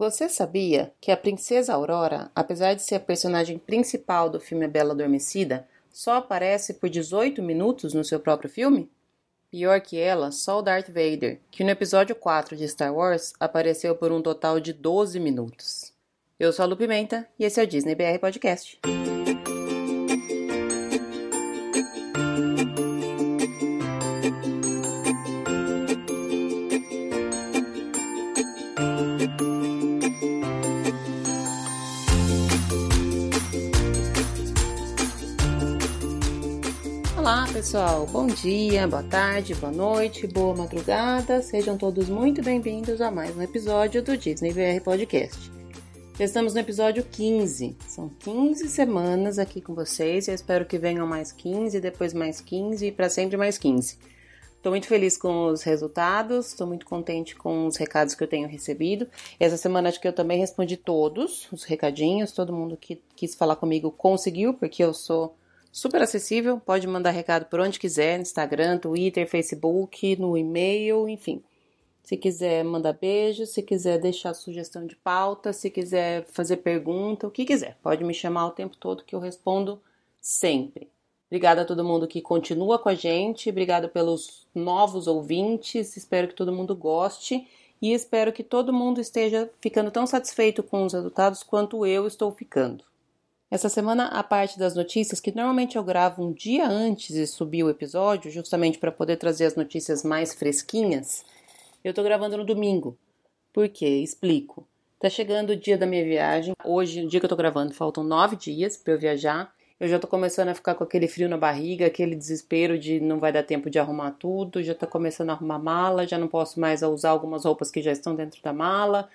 Você sabia que a Princesa Aurora, apesar de ser a personagem principal do filme A Bela Adormecida, só aparece por 18 minutos no seu próprio filme? Pior que ela, só o Darth Vader, que no episódio 4 de Star Wars apareceu por um total de 12 minutos. Eu sou a Lu Pimenta e esse é o Disney BR Podcast. Pessoal, bom dia, boa tarde, boa noite, boa madrugada, sejam todos muito bem-vindos a mais um episódio do Disney VR Podcast. Estamos no episódio 15, são 15 semanas aqui com vocês eu espero que venham mais 15, depois mais 15 e para sempre mais 15. Estou muito feliz com os resultados, estou muito contente com os recados que eu tenho recebido. Essa semana acho que eu também respondi todos os recadinhos, todo mundo que quis falar comigo conseguiu, porque eu sou super acessível, pode mandar recado por onde quiser, no Instagram, Twitter, Facebook, no e-mail, enfim. Se quiser mandar beijo, se quiser deixar sugestão de pauta, se quiser fazer pergunta, o que quiser, pode me chamar o tempo todo que eu respondo sempre. Obrigada a todo mundo que continua com a gente, obrigada pelos novos ouvintes, espero que todo mundo goste e espero que todo mundo esteja ficando tão satisfeito com os resultados quanto eu estou ficando. Essa semana, a parte das notícias, que normalmente eu gravo um dia antes de subir o episódio, justamente para poder trazer as notícias mais fresquinhas, eu tô gravando no domingo. Por quê? Explico. Tá chegando o dia da minha viagem. Hoje, o dia que eu tô gravando, faltam nove dias para eu viajar. Eu já tô começando a ficar com aquele frio na barriga, aquele desespero de não vai dar tempo de arrumar tudo. Já tô começando a arrumar mala, já não posso mais usar algumas roupas que já estão dentro da mala.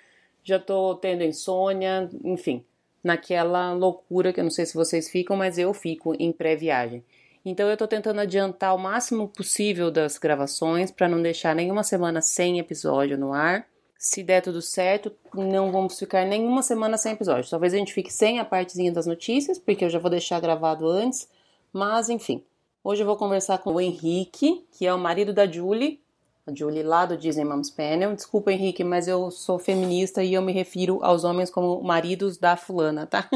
Já tô tendo insônia, enfim naquela loucura que eu não sei se vocês ficam, mas eu fico em pré-viagem. Então eu estou tentando adiantar o máximo possível das gravações para não deixar nenhuma semana sem episódio no ar. Se der tudo certo, não vamos ficar nenhuma semana sem episódio. Talvez a gente fique sem a partezinha das notícias, porque eu já vou deixar gravado antes. Mas enfim, hoje eu vou conversar com o Henrique, que é o marido da Julie, a Julie lá do Disney Moms Panel. Desculpa, Henrique, mas eu sou feminista e eu me refiro aos homens como maridos da fulana, tá?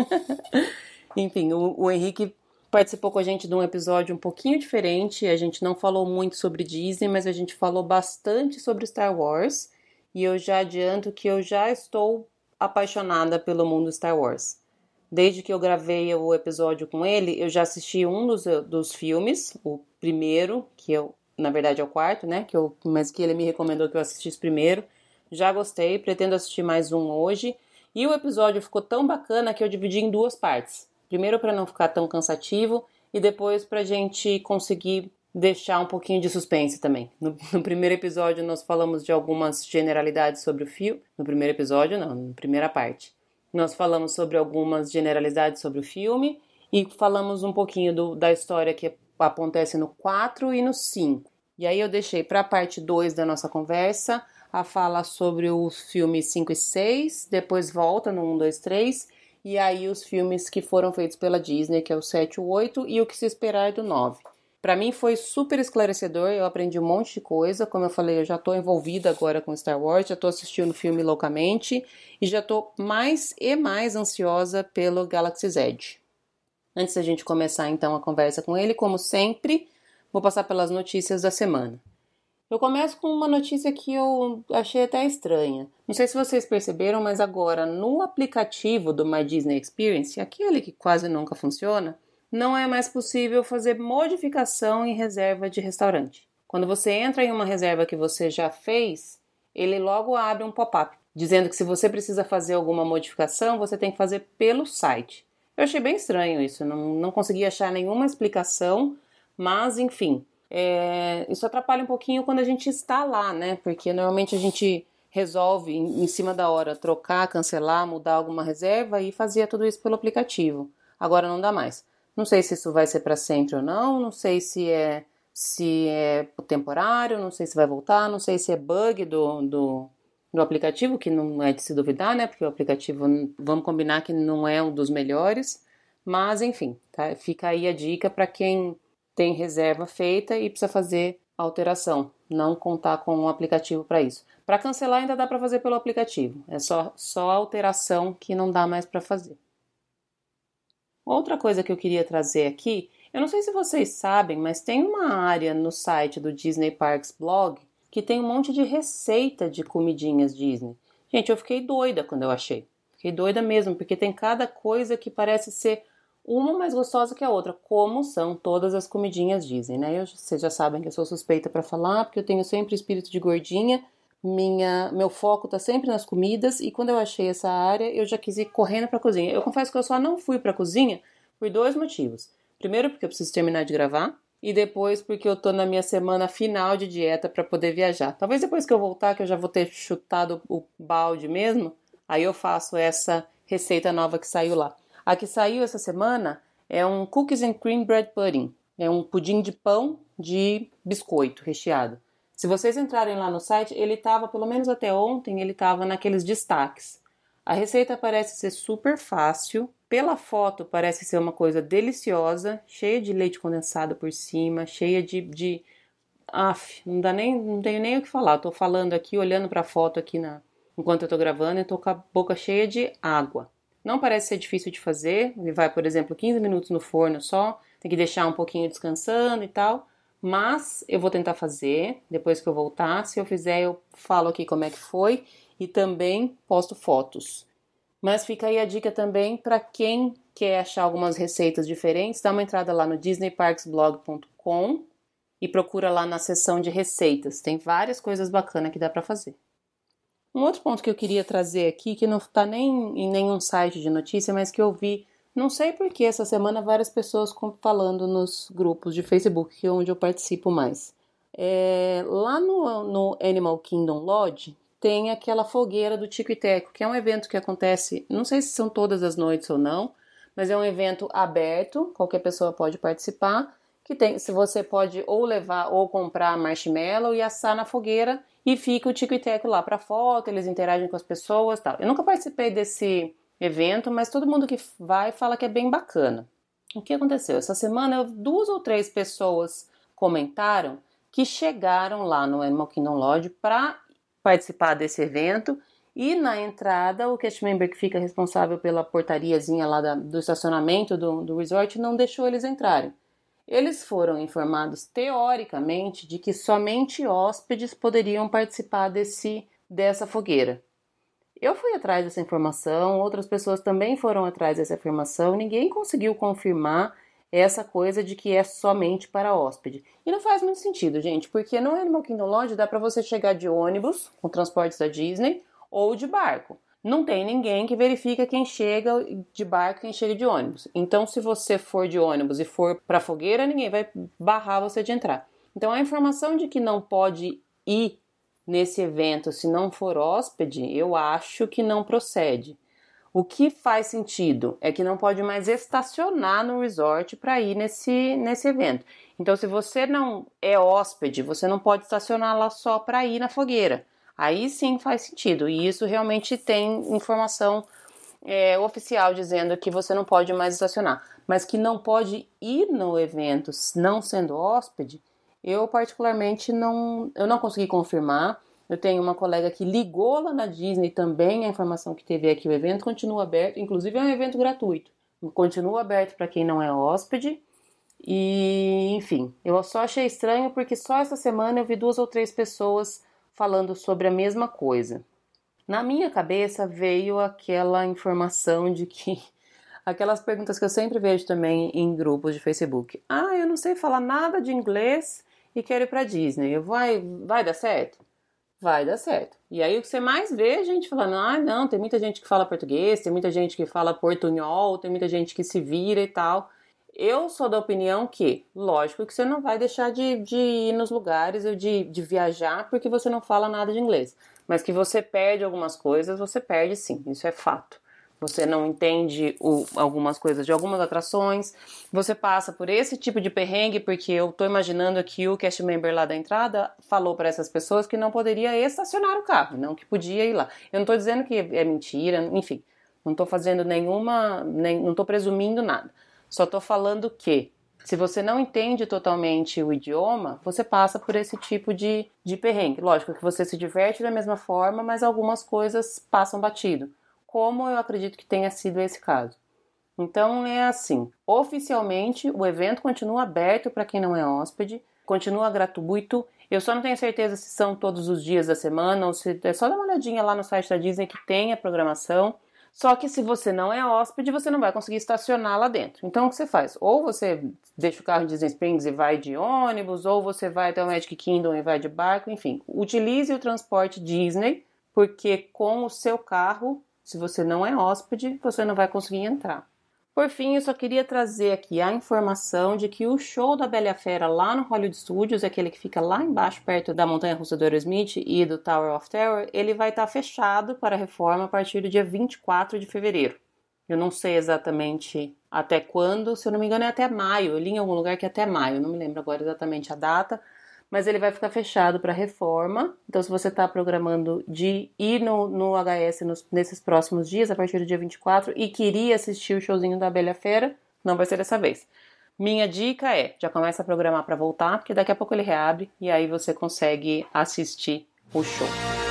Enfim, o, o Henrique participou com a gente de um episódio um pouquinho diferente. A gente não falou muito sobre Disney, mas a gente falou bastante sobre Star Wars. E eu já adianto que eu já estou apaixonada pelo mundo Star Wars. Desde que eu gravei o episódio com ele, eu já assisti um dos, dos filmes, o primeiro, que eu na verdade é o quarto, né? Que eu, mas que ele me recomendou que eu assistisse primeiro. Já gostei, pretendo assistir mais um hoje. E o episódio ficou tão bacana que eu dividi em duas partes. Primeiro para não ficar tão cansativo e depois para gente conseguir deixar um pouquinho de suspense também. No, no, primeiro episódio nós falamos de algumas generalidades sobre o filme. No primeiro episódio, não, na primeira parte. Nós falamos sobre algumas generalidades sobre o filme e falamos um pouquinho do, da história que acontece no 4 e no 5. E aí eu deixei para a parte 2 da nossa conversa a fala sobre os filmes 5 e 6, depois volta no 1, 2, 3, e aí os filmes que foram feitos pela Disney, que é o 7 e o 8, e o que se esperar do 9. Para mim foi super esclarecedor, eu aprendi um monte de coisa, como eu falei, eu já estou envolvida agora com Star Wars, já estou assistindo o filme loucamente e já estou mais e mais ansiosa pelo Galaxy's Edge. Antes da gente começar então a conversa com ele, como sempre, Vou passar pelas notícias da semana. Eu começo com uma notícia que eu achei até estranha. Não sei se vocês perceberam, mas agora no aplicativo do My Disney Experience, aquele que quase nunca funciona, não é mais possível fazer modificação em reserva de restaurante. Quando você entra em uma reserva que você já fez, ele logo abre um pop-up dizendo que se você precisa fazer alguma modificação, você tem que fazer pelo site. Eu achei bem estranho isso, não, não consegui achar nenhuma explicação mas, enfim, é, isso atrapalha um pouquinho quando a gente está lá, né? Porque normalmente a gente resolve em, em cima da hora trocar, cancelar, mudar alguma reserva e fazia tudo isso pelo aplicativo. Agora não dá mais. Não sei se isso vai ser para sempre ou não, não sei se é se é temporário, não sei se vai voltar, não sei se é bug do, do, do aplicativo, que não é de se duvidar, né? Porque o aplicativo, vamos combinar que não é um dos melhores, mas enfim, tá? Fica aí a dica para quem tem reserva feita e precisa fazer alteração, não contar com um aplicativo para isso. Para cancelar ainda dá para fazer pelo aplicativo, é só só alteração que não dá mais para fazer. Outra coisa que eu queria trazer aqui, eu não sei se vocês sabem, mas tem uma área no site do Disney Parks Blog que tem um monte de receita de comidinhas Disney. Gente, eu fiquei doida quando eu achei. Fiquei doida mesmo, porque tem cada coisa que parece ser uma mais gostosa que a outra, como são todas as comidinhas Disney, né? Eu, vocês já sabem que eu sou suspeita para falar, porque eu tenho sempre espírito de gordinha. Minha, meu foco tá sempre nas comidas e quando eu achei essa área, eu já quis ir correndo para cozinha. Eu confesso que eu só não fui para cozinha por dois motivos. Primeiro, porque eu preciso terminar de gravar, e depois porque eu tô na minha semana final de dieta para poder viajar. Talvez depois que eu voltar, que eu já vou ter chutado o balde mesmo, aí eu faço essa receita nova que saiu lá. A que saiu essa semana é um Cookies and Cream Bread Pudding. É um pudim de pão de biscoito recheado. Se vocês entrarem lá no site, ele estava, pelo menos até ontem, ele estava naqueles destaques. A receita parece ser super fácil. Pela foto, parece ser uma coisa deliciosa, cheia de leite condensado por cima, cheia de. de... Aff, não dá nem, não tenho nem o que falar. Estou falando aqui, olhando para a foto aqui na, enquanto eu estou gravando, e estou com a boca cheia de água. Não parece ser difícil de fazer, ele vai, por exemplo, 15 minutos no forno só, tem que deixar um pouquinho descansando e tal, mas eu vou tentar fazer depois que eu voltar. Se eu fizer, eu falo aqui como é que foi e também posto fotos. Mas fica aí a dica também para quem quer achar algumas receitas diferentes, dá uma entrada lá no disneyparksblog.com e procura lá na seção de receitas. Tem várias coisas bacanas que dá para fazer. Um outro ponto que eu queria trazer aqui, que não está nem em nenhum site de notícia, mas que eu vi, não sei porquê, essa semana várias pessoas falando nos grupos de Facebook, que é onde eu participo mais. É, lá no, no Animal Kingdom Lodge tem aquela fogueira do Tico e Teco, que é um evento que acontece, não sei se são todas as noites ou não, mas é um evento aberto, qualquer pessoa pode participar, que tem, se você pode ou levar ou comprar marshmallow e assar na fogueira e fica o tico e teco lá para foto, eles interagem com as pessoas tal. Eu nunca participei desse evento, mas todo mundo que vai fala que é bem bacana. O que aconteceu? Essa semana duas ou três pessoas comentaram que chegaram lá no Animal Kingdom Lodge para participar desse evento e na entrada o cast member que fica responsável pela portariazinha lá da, do estacionamento do, do resort não deixou eles entrarem. Eles foram informados teoricamente de que somente hóspedes poderiam participar desse dessa fogueira. Eu fui atrás dessa informação, outras pessoas também foram atrás dessa informação, ninguém conseguiu confirmar essa coisa de que é somente para hóspede. E não faz muito sentido, gente, porque no Animal Kingdom Lodge dá para você chegar de ônibus, com transportes da Disney, ou de barco não tem ninguém que verifica quem chega de barco, quem chega de ônibus. Então, se você for de ônibus e for para fogueira, ninguém vai barrar você de entrar. Então, a informação de que não pode ir nesse evento se não for hóspede, eu acho que não procede. O que faz sentido é que não pode mais estacionar no resort para ir nesse, nesse evento. Então, se você não é hóspede, você não pode estacionar lá só para ir na fogueira. Aí sim faz sentido. E isso realmente tem informação é, oficial dizendo que você não pode mais estacionar. Mas que não pode ir no evento não sendo hóspede, eu particularmente não, eu não consegui confirmar. Eu tenho uma colega que ligou lá na Disney também, a informação que teve aqui, o evento continua aberto, inclusive é um evento gratuito. Continua aberto para quem não é hóspede. E, enfim, eu só achei estranho porque só essa semana eu vi duas ou três pessoas falando sobre a mesma coisa. Na minha cabeça veio aquela informação de que aquelas perguntas que eu sempre vejo também em grupos de Facebook. Ah, eu não sei falar nada de inglês e quero ir para Disney. Vai, vai dar certo? Vai dar certo. E aí o que você mais vê é gente falando: "Ah, não, tem muita gente que fala português, tem muita gente que fala portunhol, tem muita gente que se vira e tal". Eu sou da opinião que, lógico, que você não vai deixar de, de ir nos lugares ou de, de viajar porque você não fala nada de inglês. Mas que você perde algumas coisas, você perde sim, isso é fato. Você não entende o, algumas coisas de algumas atrações, você passa por esse tipo de perrengue, porque eu tô imaginando que o cast member lá da entrada falou para essas pessoas que não poderia estacionar o carro, não que podia ir lá. Eu não tô dizendo que é mentira, enfim, não tô fazendo nenhuma, nem, não tô presumindo nada. Só tô falando que Se você não entende totalmente o idioma, você passa por esse tipo de, de perrengue. Lógico que você se diverte da mesma forma, mas algumas coisas passam batido, como eu acredito que tenha sido esse caso. Então é assim: oficialmente o evento continua aberto para quem não é hóspede, continua gratuito. Eu só não tenho certeza se são todos os dias da semana ou se é só dar uma olhadinha lá no site da Disney que tem a programação. Só que se você não é hóspede, você não vai conseguir estacionar lá dentro. Então o que você faz? Ou você deixa o carro em Disney Springs e vai de ônibus, ou você vai até o Magic Kingdom e vai de barco, enfim. Utilize o transporte Disney, porque com o seu carro, se você não é hóspede, você não vai conseguir entrar. Por fim, eu só queria trazer aqui a informação de que o show da Bela Fera lá no Hollywood Studios, aquele que fica lá embaixo perto da Montanha Russa do Aerosmith e do Tower of Terror, ele vai estar fechado para reforma a partir do dia 24 de fevereiro. Eu não sei exatamente até quando, se eu não me engano é até maio. Eu li em algum lugar que é até maio, não me lembro agora exatamente a data, mas ele vai ficar fechado para reforma. Então, se você está programando de ir no, no HS nos, nesses próximos dias, a partir do dia 24, e queria assistir o showzinho da Bela Fera, não vai ser dessa vez. Minha dica é: já começa a programar para voltar, porque daqui a pouco ele reabre e aí você consegue assistir o show.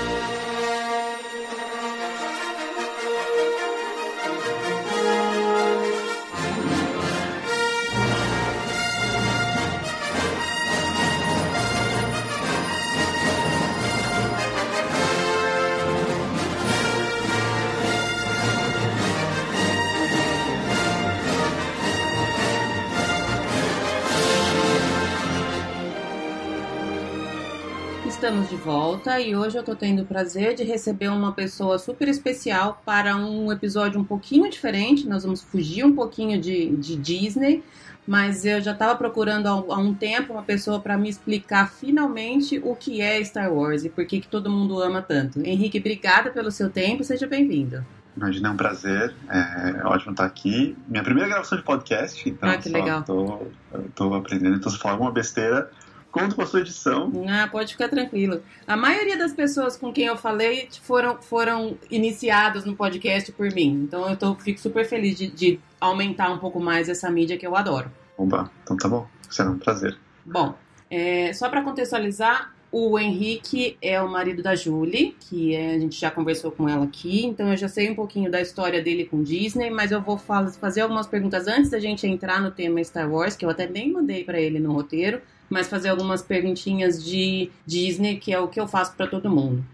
Volta e hoje eu tô tendo o prazer de receber uma pessoa super especial para um episódio um pouquinho diferente. Nós vamos fugir um pouquinho de, de Disney, mas eu já estava procurando há, um tempo uma pessoa para me explicar finalmente o que é Star Wars e por que, que todo mundo ama tanto. Henrique, obrigada pelo seu tempo, seja bem-vindo. Imagina, é um prazer, é ótimo estar aqui. Minha primeira gravação de podcast, então ah, que legal. Tô, tô aprendendo, então se falar alguma besteira conto com a sua edição. Ah, pode ficar tranquilo. A maioria das pessoas com quem eu falei foram, foram iniciadas no podcast por mim. Então eu tô, fico super feliz de, de aumentar um pouco mais essa mídia que eu adoro. Oba, então tá bom. Será um prazer. Bom, é, só para contextualizar, o Henrique é o marido da Julie, que é, a gente já conversou com ela aqui, então eu já sei um pouquinho da história dele com Disney, mas eu vou fazer algumas perguntas antes da gente entrar no tema Star Wars, que eu até nem mandei para ele no roteiro, mas fazer algumas perguntinhas de Disney, que é o que eu faço para todo mundo.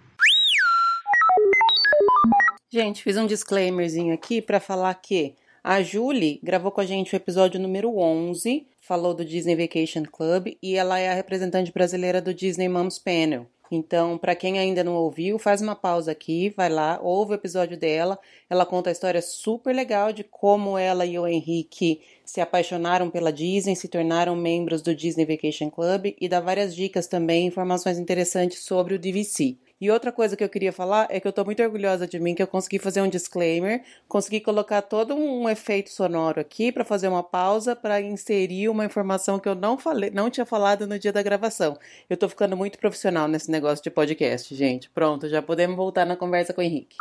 Gente, fiz um disclaimerzinho aqui para falar que a Julie gravou com a gente o episódio número 11, falou do Disney Vacation Club e ela é a representante brasileira do Disney Moms Panel. Então, para quem ainda não ouviu, faz uma pausa aqui, vai lá, ouve o episódio dela. Ela conta a história super legal de como ela e o Henrique se apaixonaram pela Disney, se tornaram membros do Disney Vacation Club e dá várias dicas também, informações interessantes sobre o DVC. E outra coisa que eu queria falar é que eu tô muito orgulhosa de mim que eu consegui fazer um disclaimer, consegui colocar todo um efeito sonoro aqui para fazer uma pausa para inserir uma informação que eu não falei, não tinha falado no dia da gravação. Eu tô ficando muito profissional nesse negócio de podcast, gente. Pronto, já podemos voltar na conversa com o Henrique.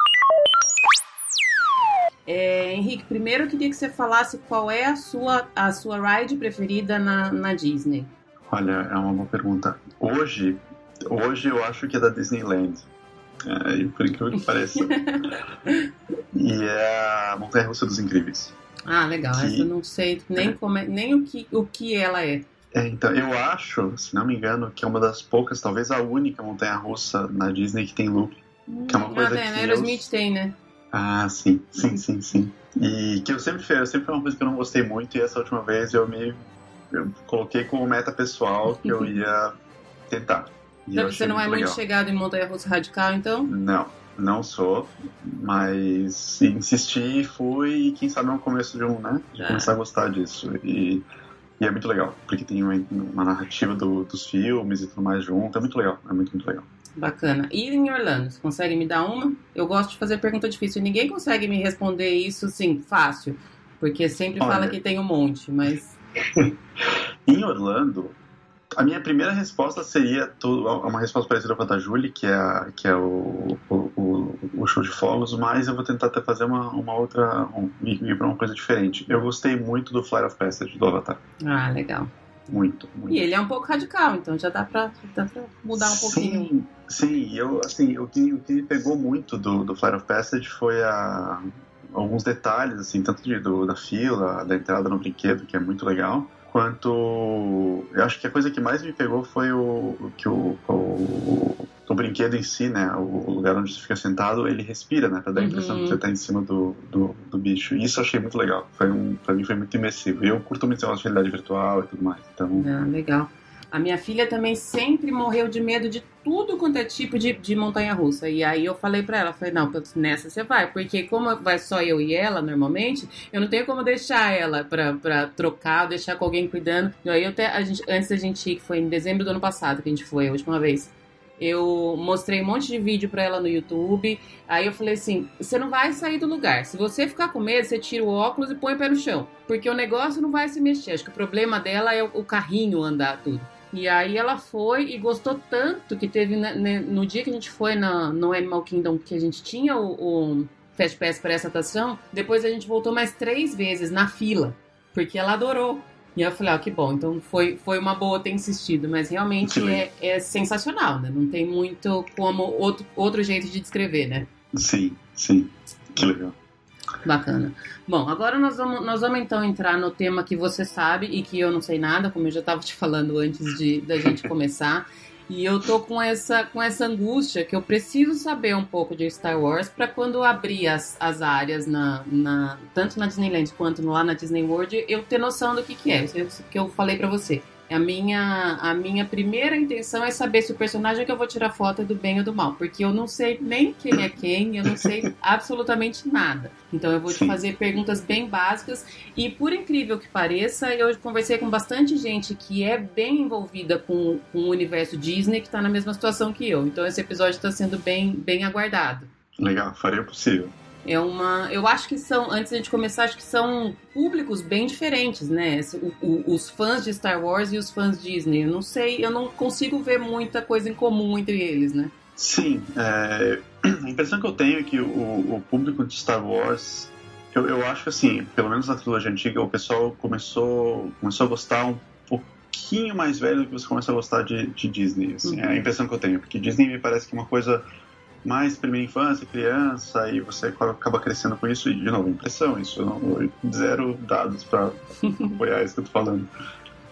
É, Henrique, primeiro eu queria que você falasse qual é a sua, a sua ride preferida na, na Disney. Olha, é uma boa pergunta. Hoje, Hoje eu acho que é da Disneyland. É, por incrível que pareça. e é a Montanha Russa dos Incríveis. Ah, legal. Que... Essa eu não sei nem, é. como é, nem o, que, o que ela é. é. Então, eu acho, se não me engano, que é uma das poucas, talvez a única montanha russa na Disney que tem loop. Que é uma coisa ah, né? que. Aerosmith eu... tem, né? Ah, sim, sim, sim, sim. E que eu sempre fiz, sempre foi uma coisa que eu não gostei muito, e essa última vez eu me eu coloquei como meta pessoal que eu ia tentar. Então, você não é muito chegado em montanha russa radical, então? Não, não sou, mas insisti e fui, e quem sabe no começo de um, né? De é. começar a gostar disso. E, e, é muito legal, porque tem uma, uma narrativa do, dos filmes e tudo mais junto, é muito legal, é muito, muito legal. Bacana. E em Orlando, você consegue me dar uma? Eu gosto de fazer pergunta difícil. Ninguém consegue me responder isso, assim, fácil. Porque sempre Olha, fala que tem um monte, mas. em Orlando, a minha primeira resposta seria uma resposta parecida com a da Julie, que é, que é o, o, o show de fogos, mas eu vou tentar até fazer uma, uma outra, um, ir para uma coisa diferente. Eu gostei muito do Flight of Passage do Avatar. Ah, legal. Muito, muito. E ele é um pouco radical, então já dá pra, dá pra mudar um sim, pouquinho. Sim, eu, assim, o que, o que me pegou muito do, do Flight of Passage foi a, alguns detalhes, assim, tanto de, do, da fila, da entrada no brinquedo, que é muito legal, quanto. Eu acho que a coisa que mais me pegou foi o que o, o, o brinquedo em si, né? O lugar onde você fica sentado, ele respira, né? Pra dar a impressão Uhum. que você tá em cima do, do, do bicho. E isso eu achei muito legal. Foi um, pra mim foi muito imersivo. E eu curto muito esse negócio de realidade virtual e tudo mais. Então, Ah, legal. A minha filha também sempre morreu de medo de tudo quanto é tipo de, de montanha-russa. E aí eu falei pra ela, falei, não, nessa você vai. Porque como vai só eu e ela, normalmente, eu não tenho como deixar ela pra, pra trocar, deixar com alguém cuidando. E aí eu até, gente, antes da gente ir, que foi em dezembro do ano passado que a gente foi, a última vez. Eu mostrei um monte de vídeo pra ela no YouTube. Aí eu falei assim: você não vai sair do lugar. Se você ficar com medo, você tira o óculos e põe o pé no chão. Porque o negócio não vai se mexer. Acho que o problema dela é o carrinho andar tudo. E aí ela foi e gostou tanto que teve né, né, no dia que a gente foi na, no Animal Kingdom, que a gente tinha o, o Fast Pass para essa atração, depois a gente voltou mais três vezes na fila, porque ela adorou. E eu falei, ah, que bom, então foi, foi uma boa ter insistido, mas realmente é, é sensacional, né? Não tem muito como outro, outro jeito de descrever, né? sim, sim. Que legal. Bacana. Bom, agora nós vamos, nós vamos então entrar no tema que você sabe e que eu não sei nada, como eu já estava te falando antes de da gente começar. E eu tô com essa, com essa angústia que eu preciso saber um pouco de Star Wars para quando abrir as, as áreas na, na tanto na Disneyland quanto lá na Disney World eu ter noção do que, que é. Isso é que eu falei para você. A minha, a minha primeira intenção é saber se o personagem que eu vou tirar foto é do bem ou do mal, porque eu não sei nem quem é quem, eu não sei absolutamente nada. Então eu vou te fazer perguntas bem básicas e por incrível que pareça, eu conversei com bastante gente que é bem envolvida com, com o universo Disney que está na mesma situação que eu. Então esse episódio está sendo bem, bem aguardado. Legal, farei o possível. É uma. Eu acho que são, antes de a gente começar, acho que são públicos bem diferentes, né? O- o- os fãs de Star Wars e os fãs Disney. Eu não sei, eu não consigo ver muita coisa em comum entre eles, né? Sim, é, a impressão que eu tenho é que o, o público de Star Wars, eu, eu acho que assim, pelo menos na trilogia antiga, o pessoal começou, começou a gostar um pouquinho mais velho do que você começa a gostar de, de Disney. Assim, É a impressão que eu tenho, porque Disney me parece que é uma coisa mais primeira infância, criança, e você acaba crescendo com isso, e de novo, impressão, isso não, zero dados para apoiar isso que eu tô falando.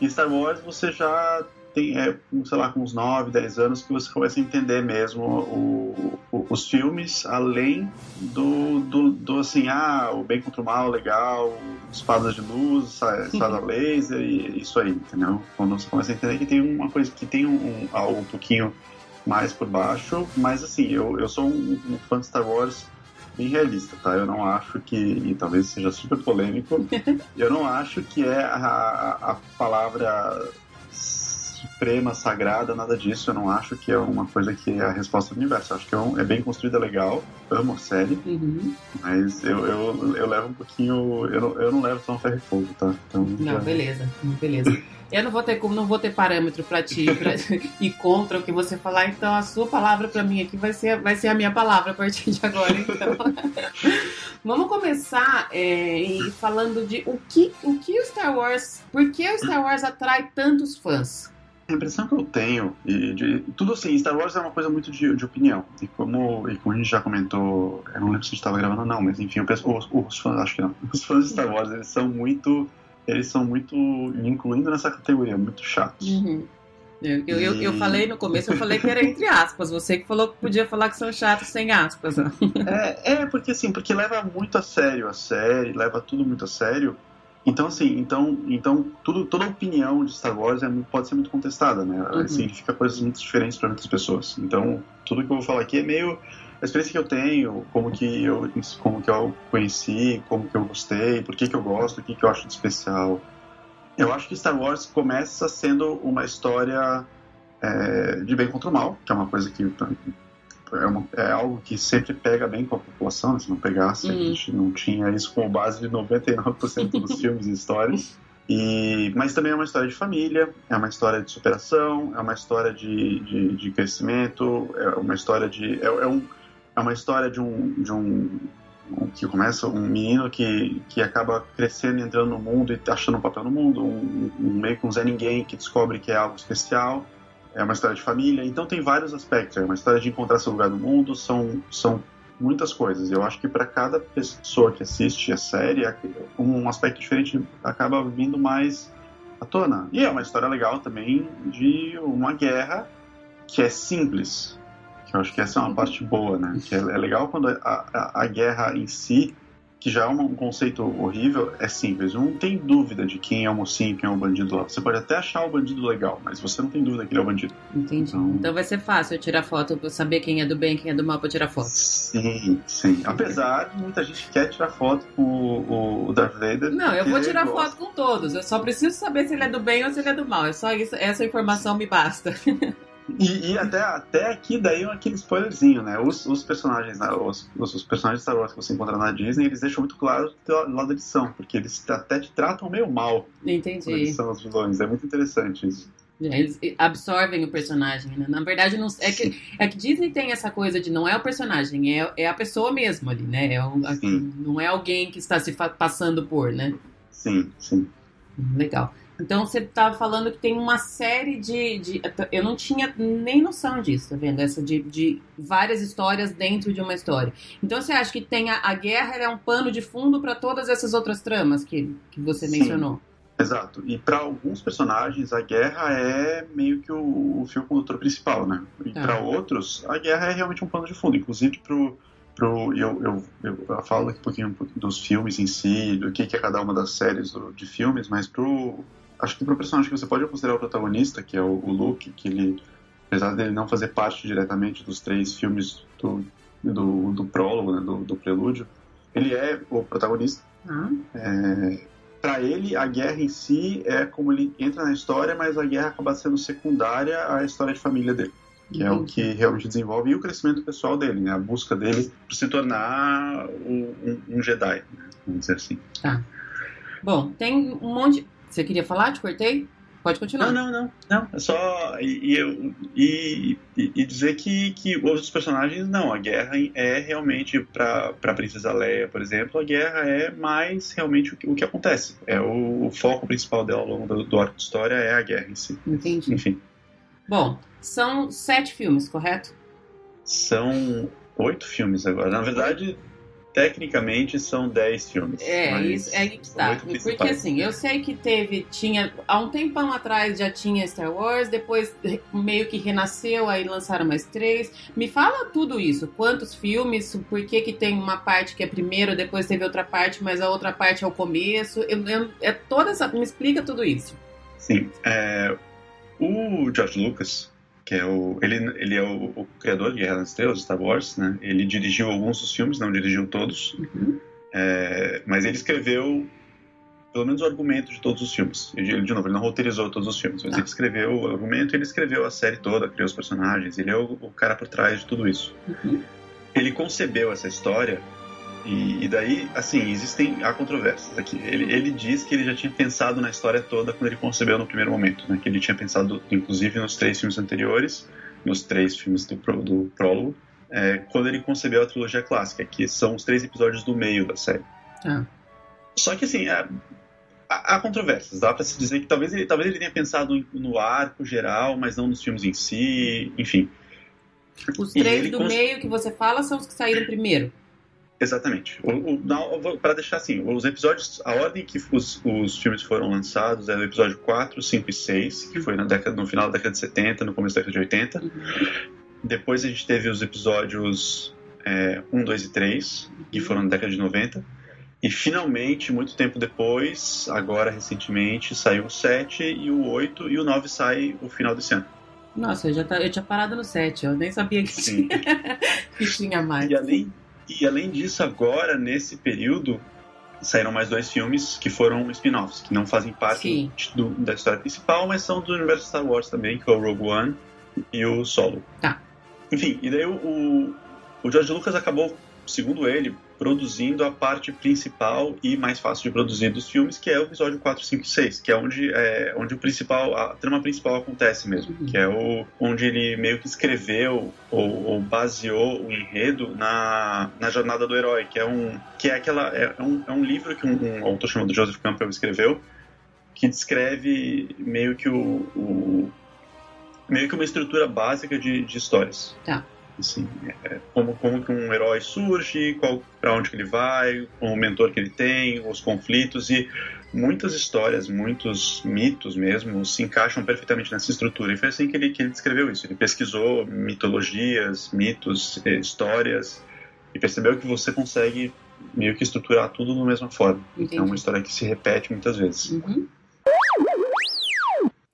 Em Star Wars você já tem, é, sei lá, com uns 9, 10 anos que você começa a entender mesmo o, o- os filmes, além do, do, do, assim, ah, o bem contra o mal, legal, espadas de luz, espada laser, e isso aí, entendeu? Quando você começa a entender que tem uma coisa, que tem um, um, algo um pouquinho mais por baixo, mas assim, eu, eu sou um, um fã de Star Wars bem realista, tá? Eu não acho que, e talvez seja super polêmico, eu não acho que é a, a, a palavra suprema, sagrada, nada disso. Eu não acho que é uma coisa que é a resposta do universo. Eu acho que é, um- é bem construída, legal. Amo a série, Uhum. mas eu, eu, eu levo um pouquinho. Eu não, eu não levo tão ferro e fogo, tá? Então, Não, já- beleza, beleza. Eu não vou ter como, não vou ter parâmetro pra ti e contra o que você falar, então a sua palavra pra mim aqui vai ser, vai ser a minha palavra a partir de agora, então. Vamos começar é, falando de o que, o que o Star Wars, por que o Star Wars atrai tantos fãs? A impressão que eu tenho, e de, tudo assim, Star Wars é uma coisa muito de, de opinião. E como, e como a gente já comentou, eu não lembro se a gente estava gravando ou não, mas enfim, o pessoal- os, os fãs, acho que não. Os fãs de Star Wars, eles são muito. Eles são muito, incluindo nessa categoria, muito chatos. Uhum. Eu, eu, eu, eu falei no começo, eu falei que era entre aspas. Você que falou que podia falar que são chatos sem aspas. né? É, é, porque assim, porque leva muito a sério a série, leva tudo muito a sério. Então, assim, então, então tudo, toda opinião de Star Wars é, pode ser muito contestada, né? Uhum. Significa coisas muito diferentes para muitas pessoas. Então, tudo que eu vou falar aqui é meio a experiência que eu tenho, como que eu, como que eu conheci, como que eu gostei, por que que eu gosto, o que que eu acho de especial. Eu acho que Star Wars começa sendo uma história é, de bem contra o mal, que é uma coisa que é, uma- é algo que sempre pega bem com a população, se não pegasse, a Uhum. gente não tinha isso como base de 99% dos filmes e histórias. E, mas também é uma história de família, é uma história de superação, é uma história de, de, de crescimento, é uma história de. É, é um, é uma história de um, de um que começa um menino que, que acaba crescendo entrando no mundo e achando um papel no mundo, um, um meio que um Zé Ninguém que descobre que é algo especial, é uma história de família, então tem vários aspectos, é uma história de encontrar seu lugar no mundo, são, são muitas coisas. Eu acho que para cada pessoa que assiste a série, um aspecto diferente acaba vindo mais à tona. E é uma história legal também de uma guerra que é simples, eu acho que essa é uma parte boa, né? Que é, é legal quando a, a, a guerra em si, que já é um conceito horrível, é simples. Não tem dúvida de quem é o mocinho, quem é o bandido lá. Você pode até achar o bandido legal, mas você não tem dúvida que ele é o bandido. Entendi. Então, então vai ser fácil eu tirar foto pra saber quem é do bem, quem é do mal pra tirar foto. Sim, sim. Apesar de muita gente quer tirar foto com o, o Darth Vader. Não, eu vou tirar foto com todos. Eu só preciso saber se ele é do bem ou se ele é do mal. É só isso, essa informação me basta. E, e, até, até aqui daí aquele spoilerzinho, né? Os, os personagens, né? os, os, personagens Star Wars que você encontra na Disney, eles deixam muito claro do lado eles são, porque eles até te tratam meio mal. Entendi. Eles são os vilões. É muito interessante isso. É, eles absorvem o personagem, né? Na verdade, não, é, que, é que Disney tem essa coisa de não é o personagem, é, é a pessoa mesmo ali, né? É o, a, não é alguém que está se passando por, né? Sim, sim. Legal. Então você estava falando que tem uma série de, de, Eu não tinha nem noção disso, tá vendo? Essa de, de várias histórias dentro de uma história. Então você acha que tem a, a guerra é um pano de fundo para todas essas outras tramas que, que você Sim. mencionou? Exato. E para alguns personagens, a guerra é meio que o, o fio condutor principal, né? E tá. para outros, a guerra é realmente um pano de fundo. Inclusive pro. pro eu, eu, eu, eu falo aqui um pouquinho dos filmes em si, do que, que é cada uma das séries do, de filmes, mas pro, acho que para o personagem que você pode considerar o protagonista, que é o, o Luke, que ele, apesar dele não fazer parte diretamente dos três filmes do, do, do prólogo, né, do, do prelúdio, ele é o protagonista. Uhum. É, para ele, a guerra em si é como ele entra na história, mas a guerra acaba sendo secundária à história de família dele. Que é o que realmente desenvolve e o crescimento pessoal dele, né? A busca dele por se tornar um, um Jedi, né? vamos dizer assim. Tá. Bom, tem um monte. Você queria falar? Te cortei? Pode continuar. Não, não, não. não. É só. E, e, e, e, dizer que, que os outros personagens, não. A guerra é realmente, para a Princesa Leia, por exemplo, a guerra é mais realmente o que, o que acontece. É o, o, foco principal dela ao longo do, do arco de história é a guerra em si. Entendi. Enfim. Bom, são sete filmes, correto? São oito filmes agora. Na verdade, tecnicamente são 10 filmes. É, isso é que tá. Porque assim, eu sei que teve, tinha, há um tempão atrás já tinha Star Wars, depois meio que renasceu, aí lançaram mais três. Me fala tudo isso, quantos filmes, por que que tem uma parte que é primeiro, depois teve outra parte, mas a outra parte é o começo. Eu, eu, é toda essa, me explica tudo isso. Sim, é, o George Lucas, que é o ele, ele é o, o criador de Guerra nas Estrelas, Star Wars, né? Ele dirigiu alguns dos filmes, não dirigiu todos, uhum. é, mas ele escreveu pelo menos o argumento de todos os filmes. Ele, de novo, ele não roteirizou todos os filmes, mas ah. ele escreveu o argumento, ele escreveu a série toda, criou os personagens, ele é o, o cara por trás de tudo isso. Uhum. Ele concebeu essa história e, e, daí, assim, existem há controvérsias aqui. Ele, ele diz que ele já tinha pensado na história toda quando ele concebeu no primeiro momento, né? Que ele tinha pensado, inclusive, nos três filmes anteriores, nos três filmes do, do prólogo, é, quando ele concebeu a trilogia clássica, que são os três episódios do meio da série. Ah. Só que, assim, é, há, há controvérsias. Dá para se dizer que talvez ele, talvez ele tenha pensado no arco geral, mas não nos filmes em si, enfim. Os três do meio que você fala são os que saíram primeiro. Exatamente. Para deixar assim, os episódios, a ordem que os, os filmes foram lançados é o episódio 4, 5 e 6, que foi na década, no final da década de 70, no começo da década de 80. Uhum. Depois a gente teve os episódios é, 1, 2 e 3, que uhum. foram na década de 90. E finalmente, muito tempo depois, agora recentemente, saiu o 7 e o 8 e o 9 sai no final desse ano. Nossa, eu já tá, eu tinha parado no 7, eu nem sabia que, tinha, que tinha mais. E além, e além disso, agora, nesse período, saíram mais dois filmes que foram spin-offs, que não fazem parte do, da história principal, mas são do universo Star Wars também, que é o Rogue One e o Solo. Tá. Enfim, e daí o, o George Lucas acabou, segundo ele, produzindo a parte principal e mais fácil de produzir dos filmes, que é o episódio 4, 5 e 6, que é onde, é, onde o principal, a trama principal acontece mesmo, que é o, onde ele meio que escreveu ou, ou, baseou o enredo na, na jornada do herói, que é um, que é aquela, é, um, é um livro que um, um autor chamado Joseph Campbell escreveu, que descreve meio que o, o meio que uma estrutura básica de, de histórias. Tá. Assim, é, como, como que um herói surge, para onde que ele vai, o mentor que ele tem, os conflitos e muitas histórias, muitos mitos mesmo se encaixam perfeitamente nessa estrutura. E foi assim que ele, que ele descreveu isso. Ele pesquisou mitologias, mitos, eh, histórias e percebeu que você consegue meio que estruturar tudo da mesma forma. Entendi. É uma história que se repete muitas vezes. Uhum.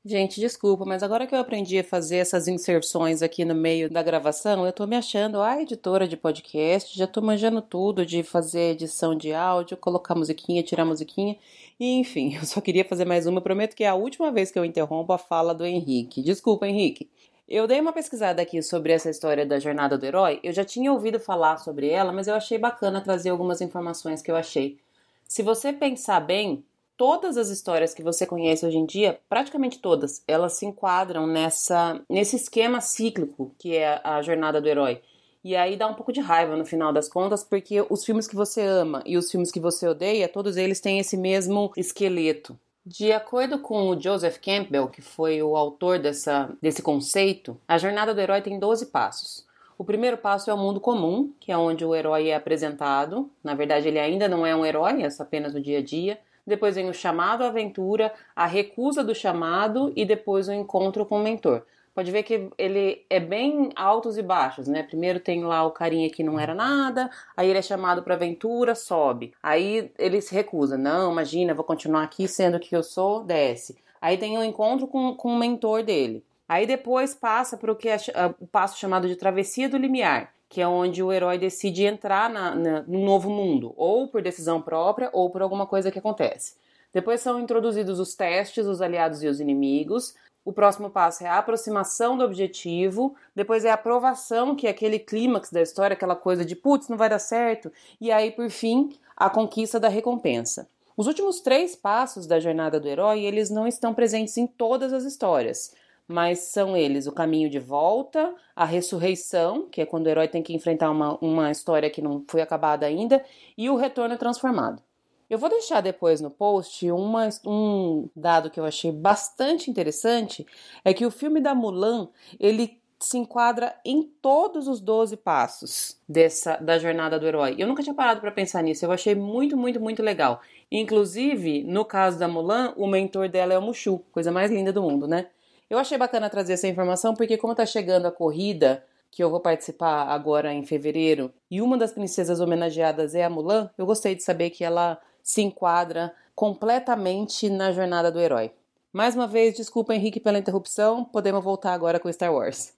Gente, desculpa, mas agora que eu aprendi a fazer essas inserções aqui no meio da gravação, eu tô me achando a editora de podcast, já tô manjando tudo de fazer edição de áudio, colocar musiquinha, tirar musiquinha, e enfim, eu só queria fazer mais uma, prometo que é a última vez que eu interrompo a fala do Henrique. Desculpa, Henrique. Eu dei uma pesquisada aqui sobre essa história da jornada do herói, eu já tinha ouvido falar sobre ela, mas eu achei bacana trazer algumas informações que eu achei. Se você pensar bem, todas as histórias que você conhece hoje em dia, praticamente todas, elas se enquadram nessa nesse esquema cíclico que é a jornada do herói. E aí dá um pouco de raiva no final das contas, porque os filmes que você ama e os filmes que você odeia, todos eles têm esse mesmo esqueleto. De acordo com o Joseph Campbell, que foi o autor dessa, desse conceito, a jornada do herói tem 12 passos. O primeiro passo é o mundo comum, que é onde o herói é apresentado. Na verdade, ele ainda não é um herói, é apenas o dia a dia depois vem o chamado à aventura, a recusa do chamado e depois o encontro com o mentor. Pode ver que ele é bem altos e baixos, né? Primeiro tem lá o carinha que não era nada, aí ele é chamado para aventura, sobe. Aí ele se recusa, não, imagina, vou continuar aqui sendo que eu sou, desce. Aí tem o um encontro com, com o mentor dele. Aí depois passa para o que é o passo chamado de travessia do limiar, que é onde o herói decide entrar na, na, no novo mundo, ou por decisão própria, ou por alguma coisa que acontece. Depois são introduzidos os testes, os aliados e os inimigos. O próximo passo é a aproximação do objetivo, depois é a aprovação, que é aquele clímax da história, aquela coisa de putz, não vai dar certo, e aí, por fim, a conquista da recompensa. Os últimos três passos da jornada do herói, eles não estão presentes em todas as histórias mas são eles o caminho de volta, a ressurreição, que é quando o herói tem que enfrentar uma, uma história que não foi acabada ainda, e o retorno transformado. Eu vou deixar depois no post uma, um dado que eu achei bastante interessante, é que o filme da Mulan, ele se enquadra em todos os 12 passos dessa da jornada do herói. Eu nunca tinha parado para pensar nisso, eu achei muito, muito, muito legal. Inclusive, no caso da Mulan, o mentor dela é o Mushu, coisa mais linda do mundo, né? Eu achei bacana trazer essa informação porque, como está chegando a corrida que eu vou participar agora em fevereiro e uma das princesas homenageadas é a Mulan, eu gostei de saber que ela se enquadra completamente na jornada do herói. Mais uma vez, desculpa Henrique pela interrupção, podemos voltar agora com Star Wars.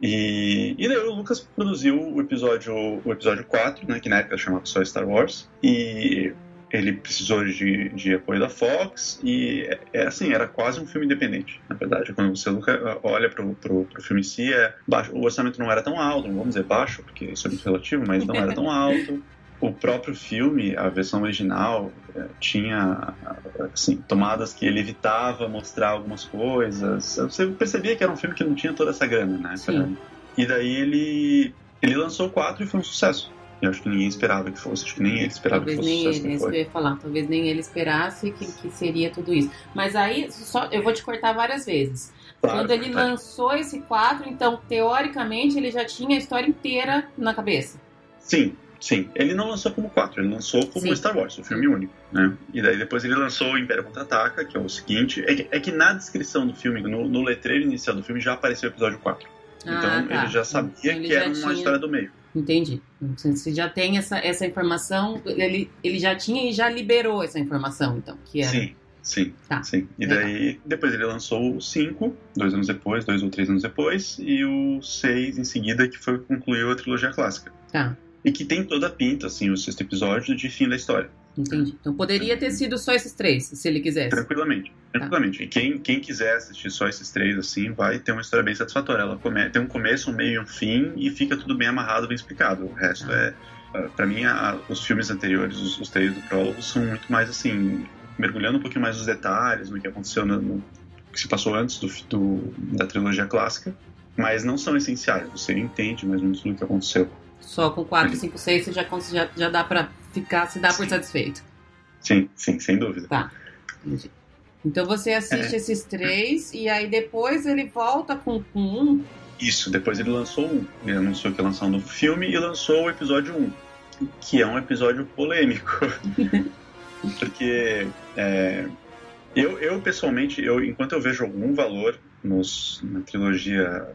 E, e daí o Lucas produziu o episódio, o episódio 4, né, que na época chamava só Star Wars, e ele precisou de, de apoio da Fox e é, é, assim era quase um filme independente na verdade. Quando você olha para o filme em si é baixo, o orçamento não era tão alto vamos dizer baixo porque isso é muito relativo mas não era tão alto. O próprio filme a versão original é, tinha assim tomadas que ele evitava mostrar algumas coisas. Você percebia que era um filme que não tinha toda essa grana né? Sim. e daí ele ele lançou quatro e foi um sucesso eu acho que ninguém esperava que fosse, acho que nem ele esperava talvez que fosse. Nem ele, isso que eu ia falar, talvez nem ele esperasse que, que seria tudo isso. Mas aí, só, eu vou te cortar várias vezes. Claro, Quando ele lançou esse quadro, então, teoricamente, ele já tinha a história inteira na cabeça. Sim, sim. Ele não lançou como quatro, ele lançou como sim. Star Wars, o um filme único, né? E daí depois ele lançou o Império Contra-Ataca, que é o seguinte, é que, é que na descrição do filme, no, no letreiro inicial do filme, já apareceu o episódio 4. Ah, então tá. ele já sabia então, ele que já era uma história do meio. Entendi. Você já tem essa, essa informação, ele, ele já tinha e já liberou essa informação, então, que era... Sim, sim, tá. sim. E Legal. daí, depois ele lançou o 5, dois anos depois, dois ou três anos depois, e o 6 em seguida, que foi concluiu a trilogia clássica. Tá. e que tem toda a pinta, assim, o sexto episódio de fim da história. Entendi. Então poderia ter sido só esses três, se ele quisesse. Tranquilamente, tranquilamente. Tá. E quem, quem quiser assistir só esses três, assim, vai ter uma história bem satisfatória. Ela come, tem um começo, um meio e um fim, e fica tudo bem amarrado, bem explicado. O resto ah. é. Ah, para mim, a, os filmes anteriores, os, os três do prólogo, são muito mais assim, mergulhando um pouquinho mais nos detalhes, no que aconteceu no, no que se passou antes do, do, da trilogia clássica, mas não são essenciais. Você entende mais ou menos tudo que aconteceu. Só com 4, 5, 6 você já, já, já dá pra ficar, se dá sim. por satisfeito. Sim, sim, sem dúvida. Tá, entendi. Então você assiste é. esses três e aí depois ele volta com, com um? Isso, depois ele lançou um. Ele anunciou que ia lançar um novo filme e lançou o episódio 1, que é um episódio polêmico. Porque é, eu, eu, pessoalmente, eu, enquanto eu vejo algum valor nos, na trilogia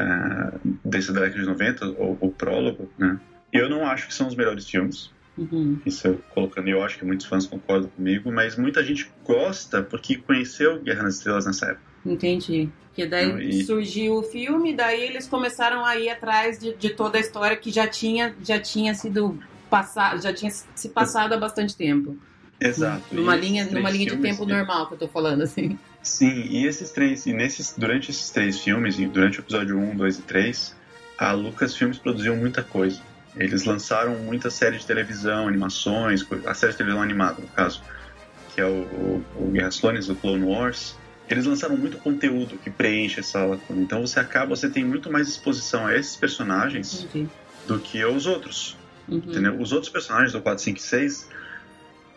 uh, desse da década de 90, o, o prólogo, né? Eu não acho que são os melhores filmes. Uhum. Isso eu colocando, eu acho que muitos fãs concordam comigo, mas muita gente gosta porque conheceu Guerra nas Estrelas nessa época. Entendi. Que daí e... surgiu o filme, daí eles começaram a ir atrás de, de toda a história que já tinha, já tinha sido passado, já tinha se passado há bastante tempo. Exato. Numa linha, numa linha de tempo normal que eu tô falando, assim. Sim, e esses três, e nesses, durante esses três filmes, durante o episódio 1, 2 e 3, a Lucas Filmes produziu muita coisa. Eles lançaram muita série de televisão, animações, a série de televisão animada, no caso, que é o, o, o Guerras Clones, o Clone Wars. Eles lançaram muito conteúdo que preenche essa lacuna. Então você acaba, você tem muito mais exposição a esses personagens Entendi. do que aos outros. Uhum. Entendeu? Os outros personagens do 4, 5 e 6,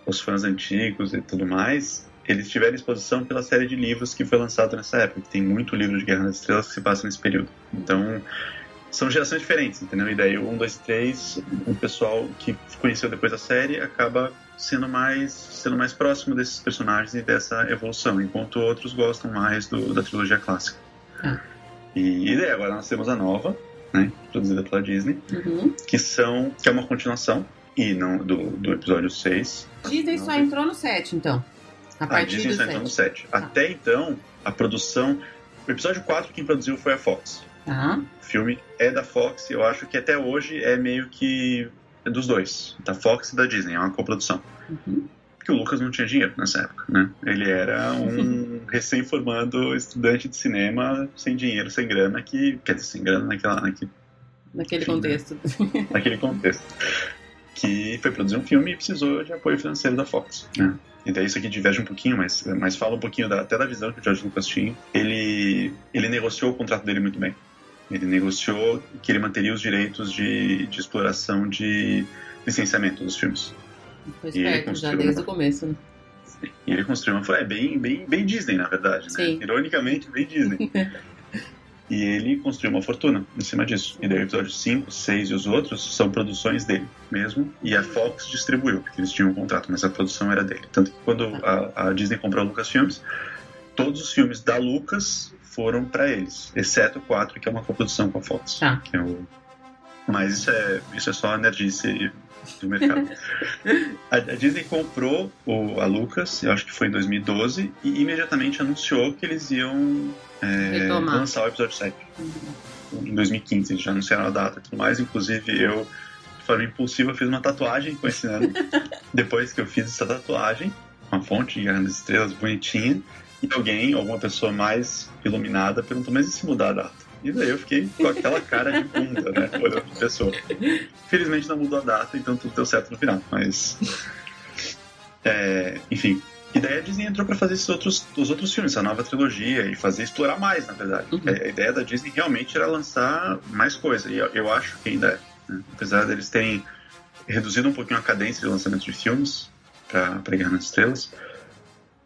os fãs antigos e tudo mais, eles tiveram exposição pela série de livros que foi lançada nessa época, tem muito livro de Guerra nas Estrelas que se passa nesse período. Então, são gerações diferentes, entendeu? E daí o 1, 2 e 3, o pessoal que conheceu depois da série acaba sendo mais, sendo mais próximo desses personagens e dessa evolução, enquanto outros gostam mais do, da trilogia clássica. Ah. E, e daí agora nós temos a nova, né, produzida pela Disney, uhum. que são que é uma continuação e não do, do episódio 6. Disney só entrou no 7, então. A partir a Disney só entrou no 7. Ah. Até então, a produção. O episódio 4 quem produziu foi a Fox. Ah. O filme é da Fox, eu acho que até hoje é meio que dos dois, da Fox e da Disney, é uma coprodução. Uhum. Porque o Lucas não tinha dinheiro nessa época, né? Ele era um recém-formando estudante de cinema sem dinheiro, sem grana, que quer dizer, sem grana naquela, naquele, naquele enfim, contexto. Né? Naquele contexto. Que foi produzir um filme e precisou de apoio financeiro da Fox. Né? E daí isso aqui diverge um pouquinho, mas, mas fala um pouquinho da, até da visão que o George Lucas tinha. Ele, ele negociou o contrato dele muito bem. Ele negociou que ele manteria os direitos de, de exploração de licenciamento dos filmes. Foi esperto, já desde o começo, né? E ele construiu uma é bem, bem, bem Disney, na verdade, né? Ironicamente, bem Disney. e ele construiu uma fortuna em cima disso. E daí o episódio 5, 6 e os outros são produções dele mesmo. E a Fox distribuiu, porque eles tinham um contrato, mas a produção era dele. Tanto que quando a, a Disney comprou a Lucasfilmes, todos os filmes da Lucas foram para eles, exceto o 4, que é uma coprodução com a Fox. Ah. É o... Mas isso é, isso é só a nerdice do mercado. a, a, Disney comprou o, a Lucas, eu acho que foi em 2012, e imediatamente anunciou que eles iam é, lançar o episódio 7. Uhum. Em 2015, eles já anunciaram a data e tudo mais. Inclusive, eu, de forma impulsiva, fiz uma tatuagem com esse ano. Depois que eu fiz essa tatuagem, uma fonte de das Estrelas bonitinha, e alguém, alguma pessoa mais iluminada, perguntou: Mas e se mudar a data? E daí eu fiquei com aquela cara de bunda, né? Olhando pra pessoa. Felizmente não mudou a data, então tudo deu certo no final. Mas. É, enfim. E daí a Disney entrou para fazer esses outros, os outros filmes, essa nova trilogia, e fazer explorar mais, na verdade. Uhum. A, ideia da Disney realmente era lançar mais coisa, e eu, eu acho que ainda é. Né? Apesar deles terem reduzido um pouquinho a cadência de lançamento de filmes para Guerra nas Estrelas,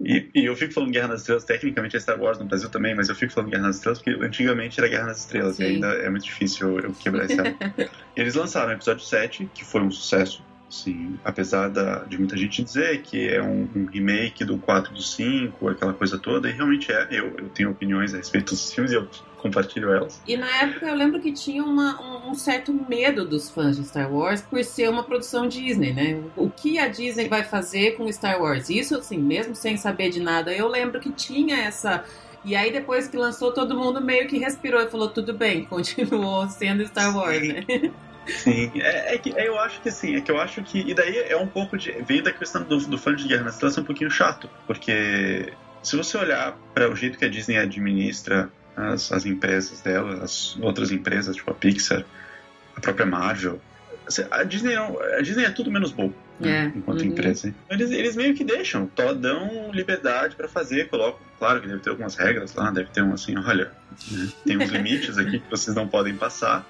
e, e, eu fico falando Guerra nas Estrelas, tecnicamente é Star Wars no Brasil também, mas eu fico falando Guerra nas Estrelas porque antigamente era Guerra nas Estrelas Sim. e ainda é muito difícil eu, eu quebrar esse Eles lançaram o episódio 7, que foi um sucesso, assim, apesar da, de muita gente dizer que é um, um, remake do 4 do 5, aquela coisa toda, e realmente é. Eu, eu tenho opiniões a respeito dos filmes e eu compartilho elas. E na época eu lembro que tinha uma, um, um, certo medo dos fãs de Star Wars por ser uma produção Disney, né? O que a Disney vai fazer com Star Wars? Isso, assim, mesmo sem saber de nada, eu lembro que tinha essa. E aí depois que lançou, todo mundo meio que respirou e falou, tudo bem, continuou sendo Star Wars, né? Sim, é, é, que eu acho que sim, é que eu acho que. E daí é um pouco de. Vem da questão do, do fã de Guerra Estrelas é um pouquinho chato, porque se você olhar para o jeito que a Disney administra as, as empresas dela, as outras empresas, tipo a Pixar, a própria Marvel, a Disney, não, a Disney é tudo menos bobo né, é. enquanto uhum. empresa. Eles, eles meio que deixam, dão liberdade para fazer, colocam, claro que deve ter algumas regras lá, deve ter um assim, olha, né, tem uns limites aqui que vocês não podem passar,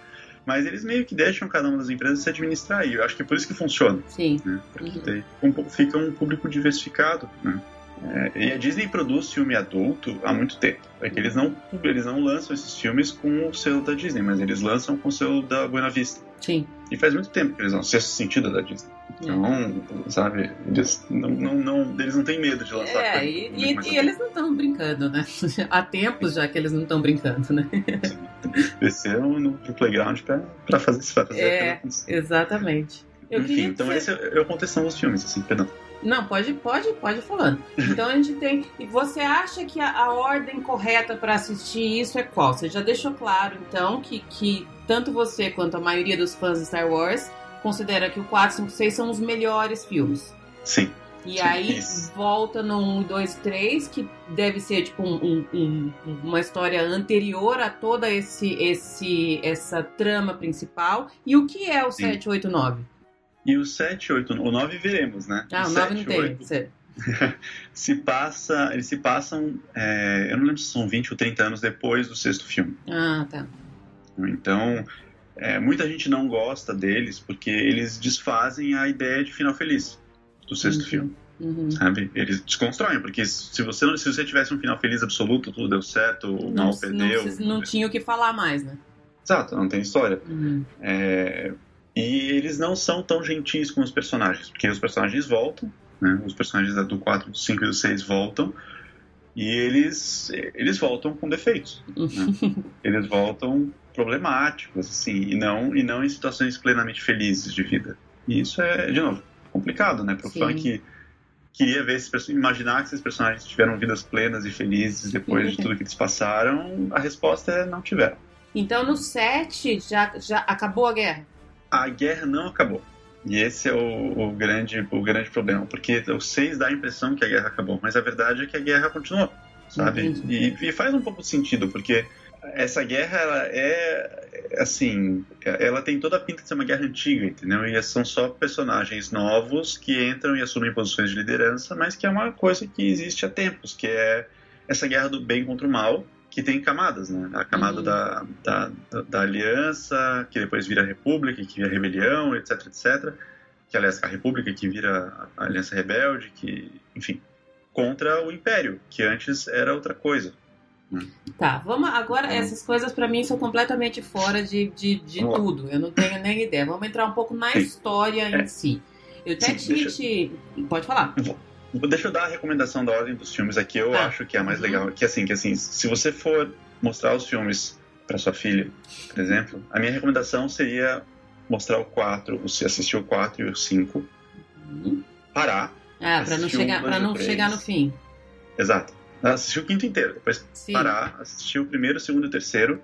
mas eles meio que deixam cada uma das empresas se administrar e eu acho que é por isso que funciona. Sim. Né, porque uhum. um, fica um público diversificado, né? É, e a Disney produz filme adulto há muito tempo. É que eles não, eles não lançam esses filmes com o selo da Disney, mas eles lançam com o selo da Buena Vista. Sim. E faz muito tempo que eles lançam sexto sentido da Disney. Então, é. sabe, eles não, não, não, eles não têm medo de lançar. É, e, e, e eles não estão brincando, né? Há tempos já que eles não estão brincando, né? Desceram no playground para fazer isso. É, exatamente. Eu Enfim, então esse é, é o contexto dos filmes, assim, perdão. Não, pode, pode, pode ir falando. Então a gente tem. E você acha que a, a ordem correta para assistir isso é qual? Você já deixou claro, então, que, que tanto você quanto a maioria dos fãs de Star Wars considera que o 4, 5, 6 são os melhores filmes. Sim. E Sim, aí isso. volta no 1, 2, 3, que deve ser tipo um, um, um, uma história anterior a toda esse, esse, essa trama principal. E o que é o Sim. 7, 8, 9? E o 7, 8, o 9 veremos, né? Ah, o, o 9 não tem, 8, se passa, eles se passam, é, eu não lembro se são 20 ou 30 anos depois do sexto filme. Ah, tá. Então, é, muita gente não gosta deles porque eles desfazem a ideia de final feliz do sexto uhum. filme. Uhum. Sabe? Eles desconstroem, porque se você, não, se você tivesse um final feliz absoluto, tudo deu certo, o mal perdeu. Não, não tinha o que falar mais, né? Exato, não tem história. Uhum. É, e eles não são tão gentis com os personagens, porque os personagens voltam, né? Os personagens do 4, do 5 e do 6 voltam, e eles, eles voltam com defeitos. Né? eles voltam problemáticos, assim, e não, e não em situações plenamente felizes de vida. E isso é, de novo, complicado, né? Para o fã que queria ver esses imaginar que esses personagens tiveram vidas plenas e felizes depois de tudo que eles passaram, a resposta é não tiveram. Então no 7 já, já acabou a guerra? A guerra não acabou. E esse é o, o, grande, o grande problema, porque o 6 dá a impressão que a guerra acabou, mas a verdade é que a guerra continuou, sabe? E, e, faz um pouco de sentido, porque essa guerra, ela é, assim, ela tem toda a pinta de ser uma guerra antiga, entendeu? E são só personagens novos que entram e assumem posições de liderança, mas que é uma coisa que existe há tempos, que é essa guerra do bem contra o mal, que tem camadas, né? A camada uhum. da, da, da, aliança, que depois vira república, que vira rebelião, etc, etc. Que, aliás, a república que vira a aliança rebelde, que, enfim, contra o império, que antes era outra coisa. Tá, vamos agora, então, essas coisas para mim são completamente fora de, de, de tudo, eu não tenho nem ideia. Vamos entrar um pouco na Sim. história é. em si. Eu até Sim, te, te... Pode falar. Deixa eu dar a recomendação da ordem dos filmes aqui, eu ah. acho que é a mais uhum. legal. Que assim, que assim, se você for mostrar os filmes para sua filha, por exemplo, a minha recomendação seria mostrar o 4, você assistir o 4 e o 5, uhum. parar. Ah, para não, chegar, pra não chegar no fim. Exato. Assistir o quinto inteiro, depois Sim. parar, assistir o primeiro, o segundo e o terceiro,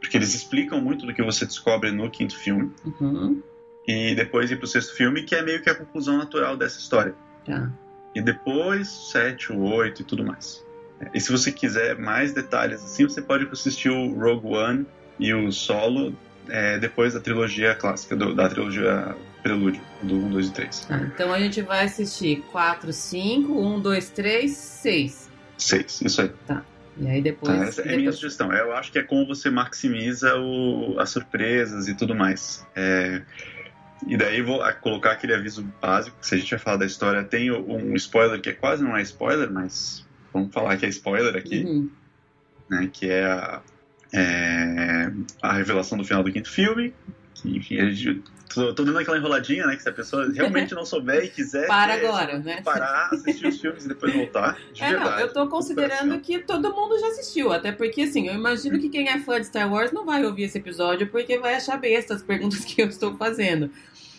porque eles explicam muito do que você descobre no quinto filme. Uhum. E depois ir pro sexto filme, que é meio que a conclusão natural dessa história. Tá e depois 7, o 8 e tudo mais. E se você quiser mais detalhes assim, você pode assistir o Rogue One e o Solo é, depois da trilogia clássica, do, da trilogia Prelúdio, do 1, 2 e 3. Ah, então a gente vai assistir 4, 5, 1, 2, 3, 6. 6, isso aí. Tá. E aí depois. Tá, essa é a minha sugestão. Eu acho que é como você maximiza o, as surpresas e tudo mais. É, e daí vou colocar aquele aviso básico, se a gente vai falar da história, tem um spoiler que é quase não é spoiler, mas vamos falar que é spoiler aqui, uhum. né, que é a, é a revelação do final do quinto filme, que enfim, a gente Tô, tô, dando aquela enroladinha, né? Que se a pessoa realmente não souber e quiser. Para agora, né? Parar, assistir os filmes e depois voltar. De é, verdade, não, eu tô considerando que todo mundo já assistiu. Até porque, assim, eu imagino que quem é fã de Star Wars não vai ouvir esse episódio porque vai achar besta as perguntas que eu estou fazendo.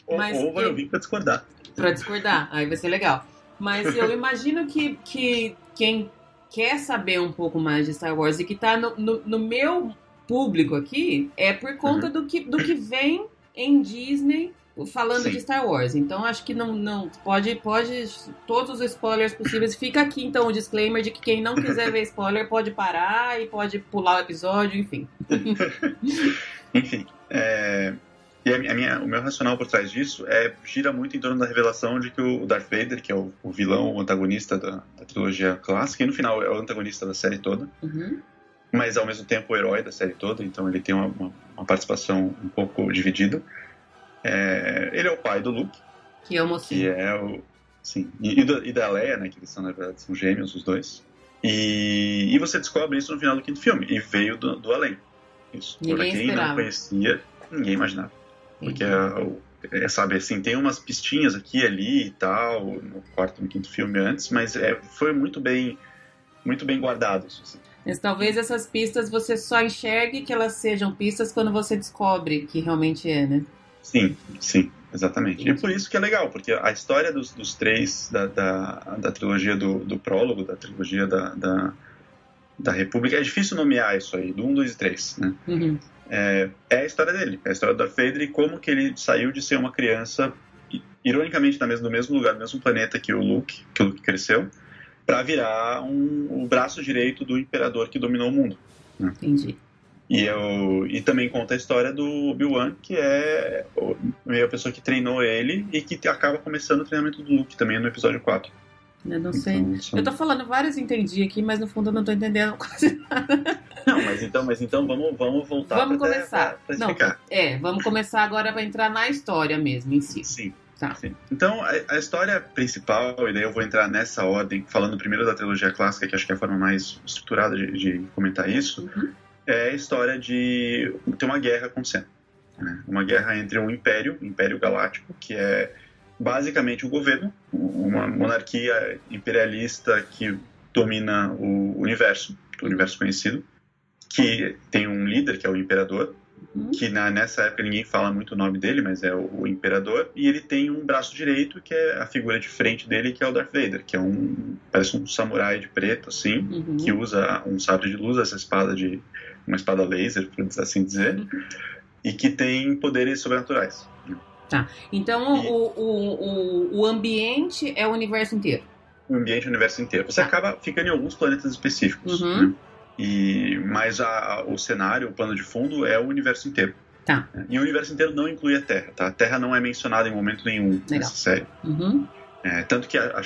Ou, Mas ou vai que... ouvir pra discordar. Pra discordar, aí vai ser legal. Mas eu imagino que, que quem quer saber um pouco mais de Star Wars e que tá no, no, no meu público aqui é por conta uhum. do, que, do que vem em Disney falando Sim. de Star Wars. Então acho que não, não pode, pode todos os spoilers possíveis. Fica aqui então o disclaimer de que quem não quiser ver spoiler pode parar e pode pular o episódio, enfim. enfim, é, e a minha, o meu racional por trás disso é gira muito em torno da revelação de que o Darth Vader, que é o, o vilão, o antagonista da, da, trilogia clássica, e no final é o antagonista da série toda. Uhum mas ao mesmo tempo o herói da série toda, então ele tem uma, uma, uma participação um pouco dividida. É, ele é o pai do Luke. Que é o mocinho. Que é o. Sim. E, e, da, e da Leia, né? Que eles são, na verdade, são gêmeos os dois. E, e você descobre isso no final do quinto filme. E veio do, do além. Isso. Ninguém pra quem esperava. não conhecia, ninguém imaginava. Porque, é, é, sabe, assim, tem umas pistinhas aqui ali e tal, no quarto e no quinto filme antes, mas é, foi muito bem, muito bem guardado isso. Assim. Mas talvez essas pistas você só enxergue que elas sejam pistas quando você descobre que realmente é, né? Sim, sim, exatamente. E por isso que é legal, porque a história dos, dos três da, da, da, trilogia do, do prólogo, da trilogia da, da, da, República, é difícil nomear isso aí, do 1, 2 e 3, né? Uhum. É, é, a história dele, é a história Darth Vader e como que ele saiu de ser uma criança, ironicamente, mesmo, no mesmo lugar, no mesmo planeta que o Luke, que o Luke cresceu, para virar um, o braço direito do imperador que dominou o mundo. Né? Entendi. E, eu, e também conta a história do Obi-Wan, que é a pessoa que treinou ele e que acaba começando o treinamento do Luke também no episódio 4. Eu não sei. Então, são... Eu tô falando vários entendi aqui, mas no fundo eu não tô entendendo quase nada. Não, mas então, mas então vamos, vamos voltar Vamos começar. Pra, pra não, é, vamos começar agora para entrar na história mesmo em si. Sim. Tá. Sim. Então, a, a, história principal, e daí eu vou entrar nessa ordem, falando primeiro da trilogia clássica, que acho que é a forma mais estruturada de, de comentar isso, uhum. é a história de ter uma guerra acontecendo. Né? Uma guerra entre um império, o Império Galáctico, que é basicamente o governo, uma monarquia imperialista que domina o universo, o universo conhecido, que tem um líder, que é o imperador, Uhum. que na, nessa época ninguém fala muito o nome dele, mas é o, o, imperador, e ele tem um braço direito que é a figura de frente dele, que é o Darth Vader, que é um parece um samurai de preto assim, uhum. que usa um sabre de luz, essa espada de uma espada laser, por assim dizer, uhum. e que tem poderes sobrenaturais. Tá. Então e... o, o, o, ambiente é o universo inteiro. O ambiente é o universo inteiro. Você tá. acaba ficando em alguns planetas específicos. Uhum. Né? E, mas a, o cenário, o plano de fundo é o universo inteiro. Tá. E o universo inteiro não inclui a Terra, tá? A Terra não é mencionada em momento nenhum Legal. nessa série. Uhum. É, tanto que a,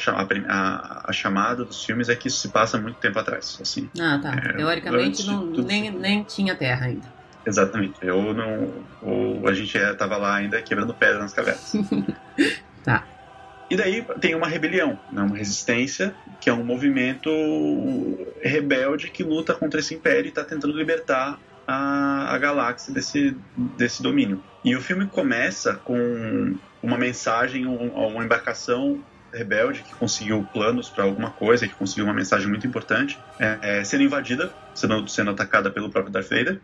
a, a, chamada dos filmes é que isso se passa muito tempo atrás. Assim. Ah, tá. É, Teoricamente não, nem, nem tinha Terra ainda. Exatamente. Eu não. Ou a gente estava lá ainda quebrando pedra nas cavernas. tá. E daí tem uma rebelião, né, uma resistência, que é um movimento rebelde que luta contra esse império e está tentando libertar a, a galáxia desse, desse domínio. E o filme começa com uma mensagem, uma embarcação rebelde que conseguiu planos para alguma coisa, que conseguiu uma mensagem muito importante, é, é, sendo invadida, sendo, sendo atacada pelo próprio Darth Vader,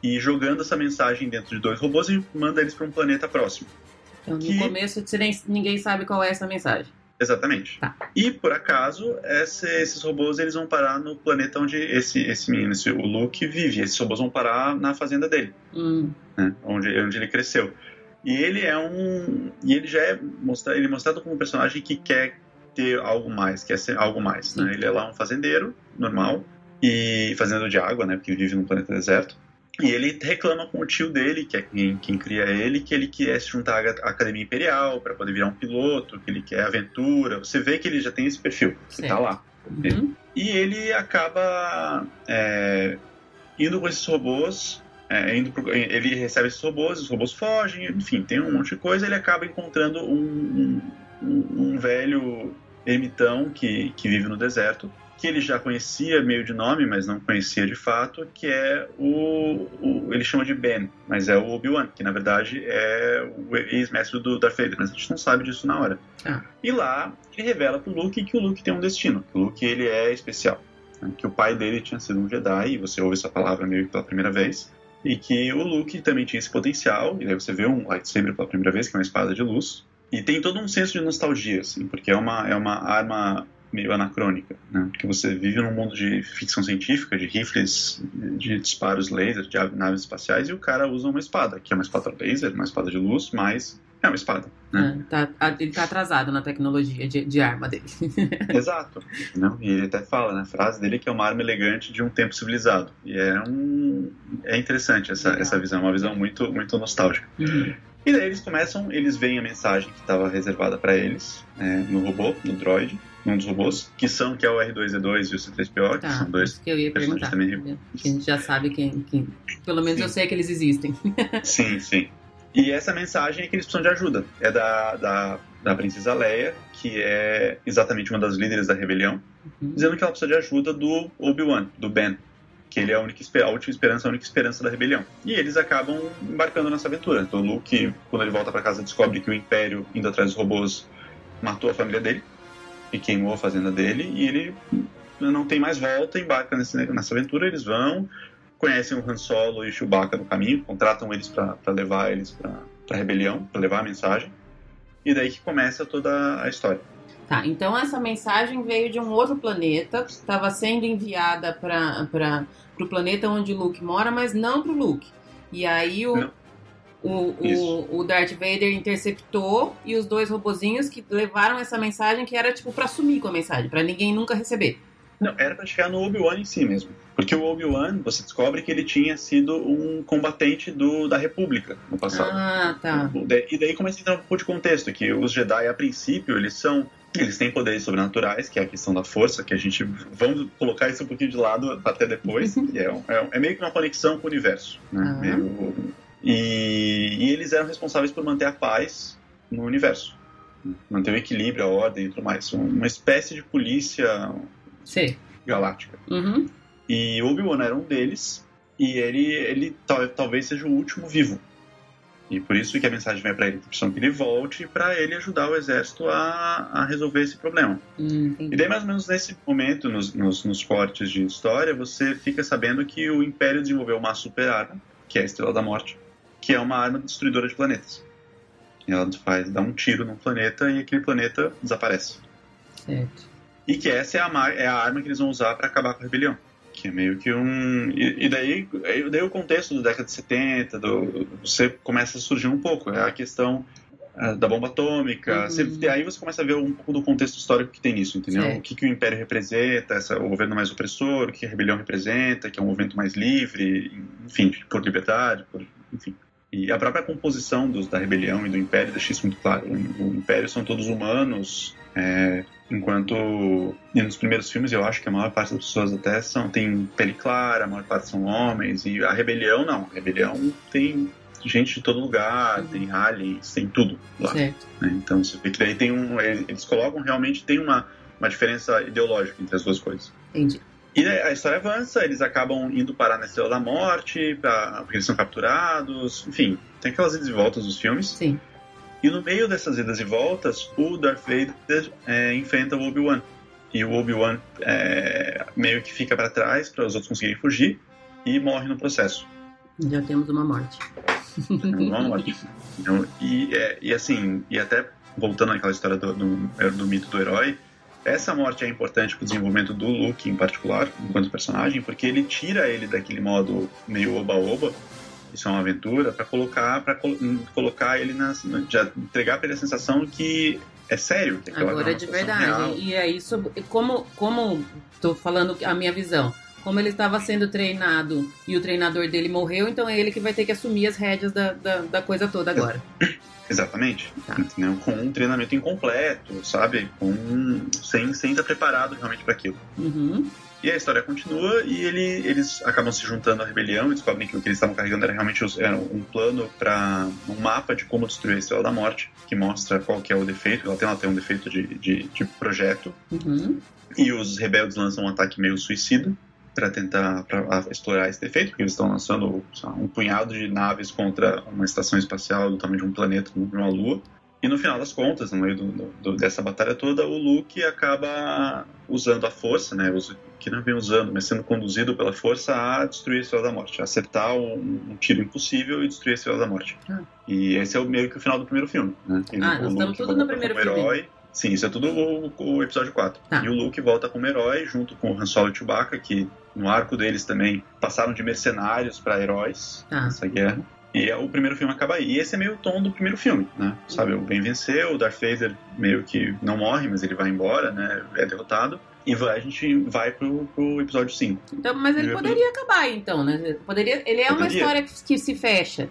e jogando essa mensagem dentro de dois robôs e manda eles para um planeta próximo. Então, no começo, ninguém sabe qual é essa mensagem. Exatamente. Tá. E, por acaso, esse, esses robôs eles vão parar no planeta onde esse, esse menino, esse, o Luke, vive. Esses robôs vão parar na fazenda dele, hum. né, onde, onde ele cresceu. E ele é um. E ele já é mostra, ele é mostrado como um personagem que quer ter algo mais, quer ser algo mais. Né? Ele é lá um fazendeiro normal, e fazendeiro de água, né? Porque vive num planeta deserto. E ele reclama com o tio dele, que é quem, quem cria ele, que ele quer se juntar à Academia Imperial para poder virar um piloto, que ele quer aventura. Você vê que ele já tem esse perfil, que tá lá. Uhum. E ele acaba é, indo com esses robôs, é, indo pro, ele recebe esses robôs, os robôs fogem, enfim, tem um monte de coisa. Ele acaba encontrando um, um, um velho ermitão que, que vive no deserto que ele já conhecia meio de nome, mas não conhecia de fato, que é o, o ele chama de Ben, mas é o Obi-Wan, que na verdade é o ex-mestre do Darth Vader, mas a gente não sabe disso na hora. Ah. E lá ele revela pro Luke que o Luke tem um destino, que o Luke ele é especial, né? que o pai dele tinha sido um Jedi, e você ouve essa palavra meio que pela primeira vez, e que o Luke também tinha esse potencial, e aí você vê um lightsaber pela primeira vez, que é uma espada de luz, e tem todo um senso de nostalgia, assim, porque é uma, é uma arma meio anacrônica, né? Porque você vive num mundo de ficção científica, de rifles, de disparos laser, de naves espaciais, e o cara usa uma espada, que é uma espada laser, uma espada de luz, mas é uma espada. Né? É, tá, ele tá atrasado na tecnologia de, de arma dele. Exato. Não, e ele até fala, né, a frase dele que é uma arma elegante de um tempo civilizado. E é um é interessante essa, essa visão, uma visão muito muito nostálgica. Uhum. E daí eles começam, eles veem a mensagem que estava reservada para eles é, no robô, no droid, num dos robôs, que são que é o R2D2 e o C3PO, tá, que são dois que eu ia perguntar. Também. Que a gente já sabe quem, quem pelo menos sim. eu sei que eles existem. sim, sim. E essa mensagem é que eles precisam de ajuda. É da, da, da princesa Leia, que é exatamente uma das líderes da rebelião, uhum. dizendo que ela precisa de ajuda do Obi-Wan, do Ben, que ele é a, única, a última esperança, a única esperança da rebelião. E eles acabam embarcando nessa aventura. Então o Luke, quando ele volta para casa, descobre que o Império, indo atrás dos robôs, matou a família dele e queimou a fazenda dele, e ele não tem mais volta, embarca nessa, nessa aventura, eles vão, conhecem o Han Solo e o Chewbacca no caminho, contratam eles para levar eles para a rebelião, para levar a mensagem, e daí que começa toda a história. Tá, então essa mensagem veio de um outro planeta, estava sendo enviada para o planeta onde o Luke mora, mas não para o Luke. E aí o, o, o, o, Darth Vader interceptou e os dois robozinhos que levaram essa mensagem que era tipo para sumir com a mensagem, para ninguém nunca receber. Não, era pra chegar no Obi-Wan em si mesmo. Porque o Obi-Wan, você descobre que ele tinha sido um combatente do, da República no passado. Ah, tá. E daí começa a entrar um pouco de contexto, que os Jedi, a princípio, eles são eles têm poderes sobrenaturais, que é a questão da força, que a gente vamos colocar isso um pouquinho de lado até depois. é, é, é, meio que uma conexão com o universo, né? Ah. Meio, e, e, eles eram responsáveis por manter a paz no universo, manter o equilíbrio, a ordem e tudo mais. Uma espécie de polícia Sim. galáctica. Uhum. E Obi-Wan era um deles, e ele, ele tal, talvez seja o último vivo. E por isso que a mensagem vai para ele, precisam que ele volte para ele ajudar o exército a, a resolver esse problema. Hum, e daí, mais ou menos nesse momento, nos, nos, nos, cortes de história, você fica sabendo que o Império desenvolveu uma super arma, que é a Estrela da Morte, que é uma arma destruidora de planetas. Ela faz, dá um tiro num planeta e aquele planeta desaparece. Certo. E que essa é a, é a arma que eles vão usar para acabar com a rebelião. Que é meio que um. E, e daí, daí o contexto da década de 70, do, você começa a surgir um pouco. É a questão uh, da bomba atômica. Uhum. Você, aí você começa a ver um pouco do contexto histórico que tem nisso, entendeu? Certo. O que, que o Império representa, essa, o governo mais opressor, o que a rebelião representa, que é um movimento mais livre, enfim, por liberdade, por, enfim. E a própria composição dos, da rebelião e do Império deixa isso muito claro. O, o Império são todos humanos, é, enquanto nos primeiros filmes eu acho que a maior parte das pessoas até são, tem pele clara, a maior parte são homens, e a rebelião não. A rebelião tem gente de todo lugar, uhum. tem aliens, tem tudo lá. Né? Então você vê que daí tem um. Eles colocam realmente tem uma, uma diferença ideológica entre as duas coisas. Entendi. E a história avança, eles acabam indo parar na Estrela da Morte, pra, porque eles são capturados, enfim, tem aquelas idas e voltas dos filmes. Sim. E no meio dessas idas e voltas, o Darth Vader é, enfrenta o Obi-Wan. E o Obi-Wan é, meio que fica para trás para os outros conseguirem fugir e morre no processo. Já temos uma morte. uma morte. Então, e, é, e assim, e até voltando àquela história do, do, do mito do herói, essa morte é importante para o desenvolvimento do Luke em particular, enquanto personagem, porque ele tira ele daquele modo meio oba-oba, isso é uma aventura, para colocar para colocar ele na, já entregar para ele a sensação que é sério, que agora é de verdade. Real. E é isso, como como tô falando a minha visão, como ele estava sendo treinado e o treinador dele morreu, então é ele que vai ter que assumir as rédeas da, da, da coisa toda agora. Exatamente. Tá. Entendeu? Com um treinamento incompleto, sabe? Com, sem, sem estar preparado realmente para aquilo. Uhum. E a história continua e ele, eles acabam se juntando à rebelião e descobrem que o que eles estavam carregando era realmente era um plano para um mapa de como destruir a Estrela da Morte, que mostra qual que é o defeito. Ela tem, ela tem um defeito de, de, de projeto. Uhum. E os rebeldes lançam um ataque meio suicida para tentar pra explorar esse defeito, porque eles estão lançando um punhado de naves contra uma estação espacial do tamanho de um planeta, de uma lua. E no final das contas, no meio do, do, dessa batalha toda, o Luke acaba usando a força, né? Que não vem usando, mas sendo conduzido pela força a destruir a Estrela da Morte, a acertar um, um tiro impossível e destruir a Estrela da Morte. Ah. E esse é o meio que o final do primeiro filme, né? Ah, nós estamos tudo no primeiro filme. Herói, Sim, isso é tudo o, o episódio 4. Tá. E o Luke volta como herói, junto com o Han Solo e o Chewbacca, que no arco deles também passaram de mercenários para heróis Tá. nessa guerra. E é- o primeiro filme acaba aí. E esse é meio o tom do primeiro filme, né? Sabe, o bem venceu, o Darth Vader meio que não morre, mas ele vai embora, né? É derrotado. E vai- a gente vai pro, pro episódio 5. Então, mas ele poderia acabar, então, né? Poderia, ele é uma Poderia. história que, que se fecha.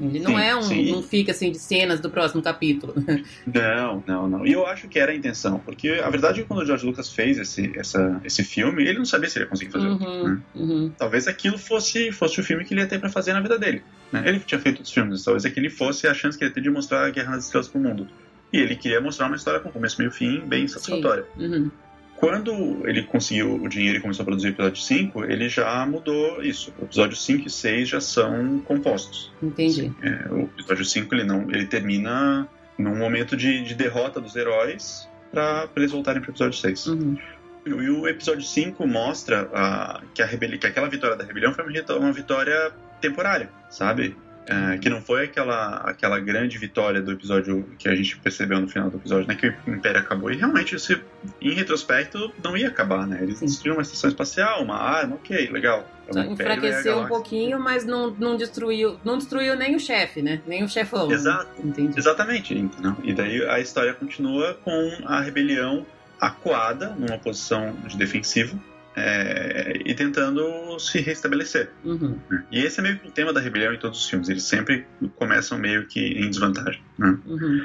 Ele não Sim, é um. sim. Não fica assim de cenas do próximo capítulo. Não, não, não. E eu acho que era a intenção, porque a verdade é que quando o George Lucas fez esse, essa, esse filme, ele não sabia se ele ia conseguir fazer outro. Uhum, né? uhum. Talvez aquilo fosse, fosse o filme que ele ia ter pra fazer na vida dele. né? Ele tinha feito outros filmes, talvez aquele fosse a chance que ele ia ter de mostrar a Guerra nas Estrelas pro mundo. E ele queria mostrar uma história com começo, meio e fim, bem satisfatória. Uhum. Quando ele conseguiu o dinheiro e começou a produzir o episódio 5, ele já mudou isso. O episódio 5 e 6 já são compostos. Entendi. É, o episódio 5 ele não, ele termina num momento de, de derrota dos heróis para eles voltarem pro episódio 6. Uhum. E o episódio 5 mostra ah, que, a rebeli que aquela vitória da rebelião foi uma vitória temporária, sabe? É, que não foi aquela, aquela grande vitória do episódio que a gente percebeu no final do episódio, né? Que o Império acabou. E realmente, se, em retrospecto, não ia acabar, né? Eles destruíram uma estação espacial, uma arma, ok, legal. É enfraqueceu um pouquinho, mas não, não destruiu. Não destruiu nem o chefe, né? Nem o chefão. Exato. Entendi. Exatamente, entendeu? E daí a história continua com a rebelião acuada, numa posição de defensivo, é, e tentando se restabelecer. Uhum. E esse é meio que o tema da rebelião em todos os filmes. Eles sempre começam meio que em desvantagem. né? Uhum.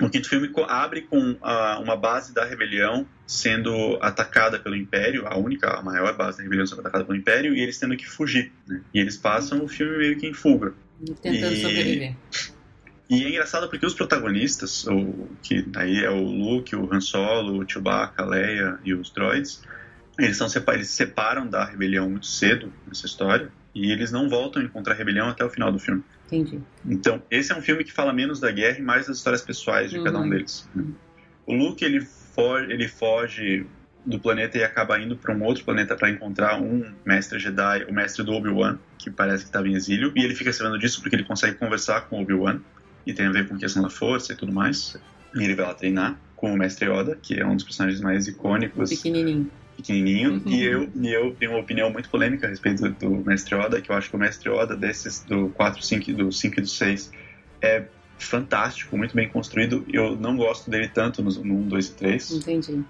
O quinto filme abre com ah, uma base da rebelião sendo atacada pelo Império, a única, a maior base da rebelião sendo atacada pelo Império, e eles tendo que fugir. né? E eles passam o filme meio que em fuga. Tentando E- sobreviver. E é engraçado porque os protagonistas, o, que aí é o Luke, o Han Solo, o Chewbacca, a Leia e os droids, eles, são, eles se separam da rebelião muito cedo nessa história e eles não voltam a encontrar a rebelião até o final do filme. Entendi. Então, esse é um filme que fala menos da guerra e mais das histórias pessoais de cada um Uhum. deles. O Luke, ele foge, ele foge do planeta e acaba indo para um outro planeta para encontrar um mestre Jedi, o mestre do Obi-Wan, que parece que estava em exílio, e ele fica sabendo disso porque ele consegue conversar com o Obi-Wan, e tem a ver com a questão da força e tudo mais. E ele vai lá treinar com o mestre Yoda, que é um dos personagens mais icônicos Pequenininho. Pequenininho Uhum. e eu e eu tenho uma opinião muito polêmica a respeito do, do Mestre Oda, que eu acho que o Mestre Oda desses do 4, 5, do 5 e do 6 é fantástico, muito bem construído. Eu não gosto dele tanto no, no 1, 2 e 3. Entendi.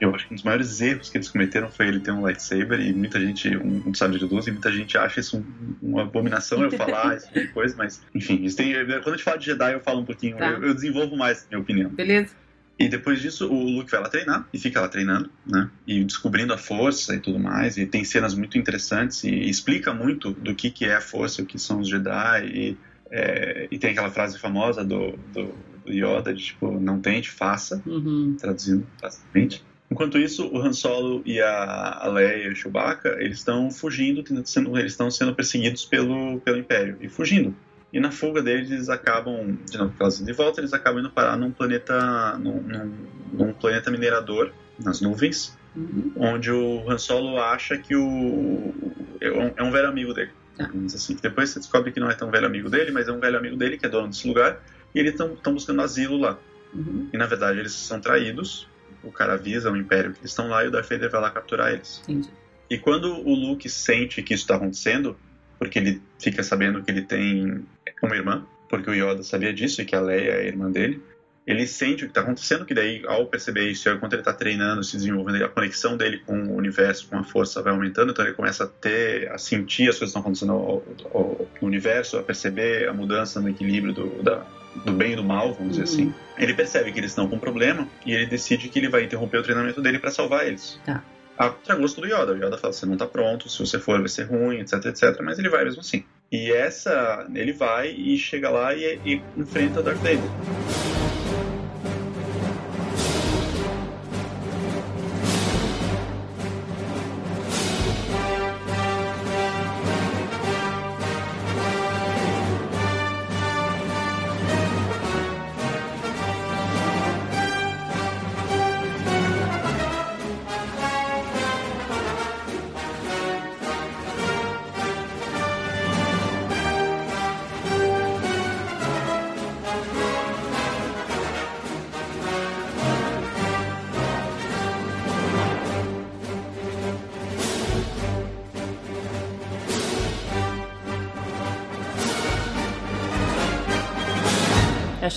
Eu acho que um dos maiores erros que eles cometeram foi ele ter um lightsaber e muita gente, um, um sabre de luz, e muita gente acha isso um- uma abominação eu falar esse tipo de coisa, mas enfim, isso tem, quando a gente fala de Jedi eu falo um pouquinho, Tá. eu, eu desenvolvo mais minha opinião. Beleza? E depois disso, o Luke vai lá treinar e fica lá treinando, né? E descobrindo a força e tudo mais. E tem cenas muito interessantes e, explica muito do que, que é a força, o que são os Jedi. E, é, e tem aquela frase famosa do, do, do Yoda de tipo, não tente, faça, Uhum. traduzindo facilmente. Enquanto isso, o Han Solo e a, Leia e o Chewbacca, eles estão fugindo, tentando sendo, eles estão sendo perseguidos pelo, pelo Império e fugindo. E na fuga deles, eles acabam, de novo, de volta, eles acabam indo parar num planeta, num, num, num planeta minerador, nas nuvens, Uhum. onde o Han Solo acha que o é um, é velho amigo dele. Tá. Assim. Depois você descobre que não é tão velho amigo dele, mas é um velho amigo dele que é dono desse lugar, e eles estão buscando asilo lá. Uhum. E na verdade eles são traídos. O cara avisa o Império que eles estão lá e o Darth Vader vai lá capturar eles. Entendi. E quando o Luke sente que isso está acontecendo, porque ele fica sabendo que ele tem uma irmã, porque o Yoda sabia disso e que a Leia é a irmã dele, ele sente o que está acontecendo, que daí, ao perceber isso, enquanto ele está treinando, se desenvolvendo, a conexão dele com o universo, com a força vai aumentando, então ele começa a ter, a sentir as coisas que estão acontecendo ao- ao- no universo, a perceber a mudança no equilíbrio do, da- do bem e do mal, vamos dizer Uhum. assim. Ele percebe que eles estão com um problema e ele decide que ele vai interromper o treinamento dele para salvar eles. Tá. A contragosto do Yoda. O Yoda fala: você não tá pronto, se você for vai ser ruim, etc, etc. Mas ele vai mesmo assim. E essa, ele vai e chega lá e, e enfrenta Darth Vader.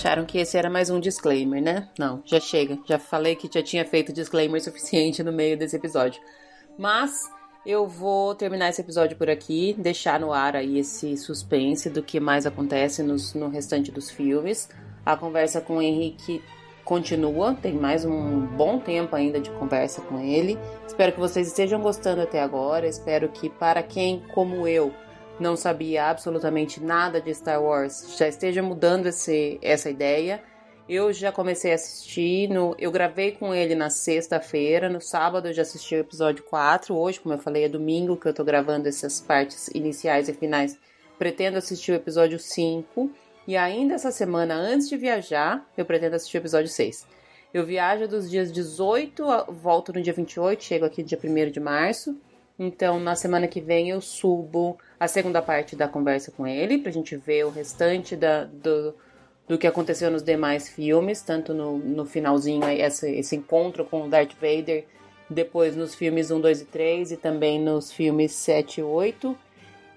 Acharam que esse era mais um disclaimer, né? Não, já chega. Já falei que já tinha feito disclaimer suficiente no meio desse episódio. Mas eu vou terminar esse episódio por aqui, deixar no ar aí esse suspense do que mais acontece nos, no restante dos filmes. A conversa com o Henrique continua, tem mais um bom tempo ainda de conversa com ele. Espero que vocês estejam gostando até agora. Espero que para quem, como eu, não sabia absolutamente nada de Star Wars, já esteja mudando esse, essa ideia. Eu já comecei a assistir, no, eu gravei com ele na sexta-feira, no sábado eu já assisti o episódio 4, hoje, como eu falei, é domingo que eu tô gravando essas partes iniciais e finais. Pretendo assistir o episódio 5 e ainda essa semana, antes de viajar, eu pretendo assistir o episódio 6. Eu viajo dos dias 18, volto no dia 28, chego aqui dia 1 de março. Então, na semana que vem, eu subo a segunda parte da conversa com ele, pra gente ver o restante da, do, do que aconteceu nos demais filmes, tanto no, no finalzinho, esse, esse encontro com o Darth Vader, depois nos filmes 1, 2 e 3 e também nos filmes 7 e 8.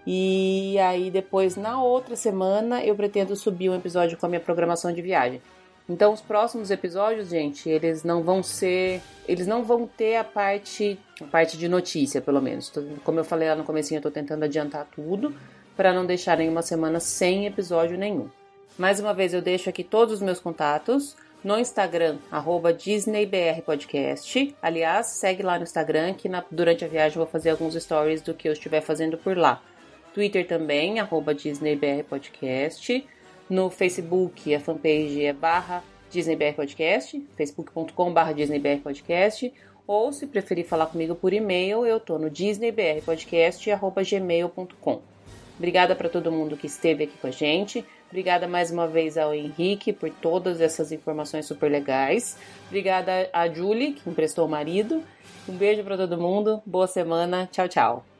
E aí, depois, na outra semana, eu pretendo subir um episódio com a minha programação de viagem. Então, os próximos episódios, gente, eles não vão ser, eles não vão ter a parte, a parte de notícia, pelo menos. Como eu falei lá no comecinho, eu tô tentando adiantar tudo para não deixar nenhuma semana sem episódio nenhum. Mais uma vez, eu deixo aqui todos os meus contatos no Instagram, DisneyBRPodcast. Aliás, segue lá no Instagram que na, durante a viagem eu vou fazer alguns stories do que eu estiver fazendo por lá. Twitter também, DisneyBRPodcast. No Facebook, a fanpage é barra DisneyBR Podcast, facebook.com barra DisneyBR Podcast, ou se preferir falar comigo por e-mail, eu tô no disneybrpodcast.gmail.com. Obrigada para todo mundo que esteve aqui com a gente. Obrigada mais uma vez ao Henrique por todas essas informações super legais. Obrigada a Julie, que emprestou o marido. Um beijo para todo mundo. Boa semana. Tchau, tchau.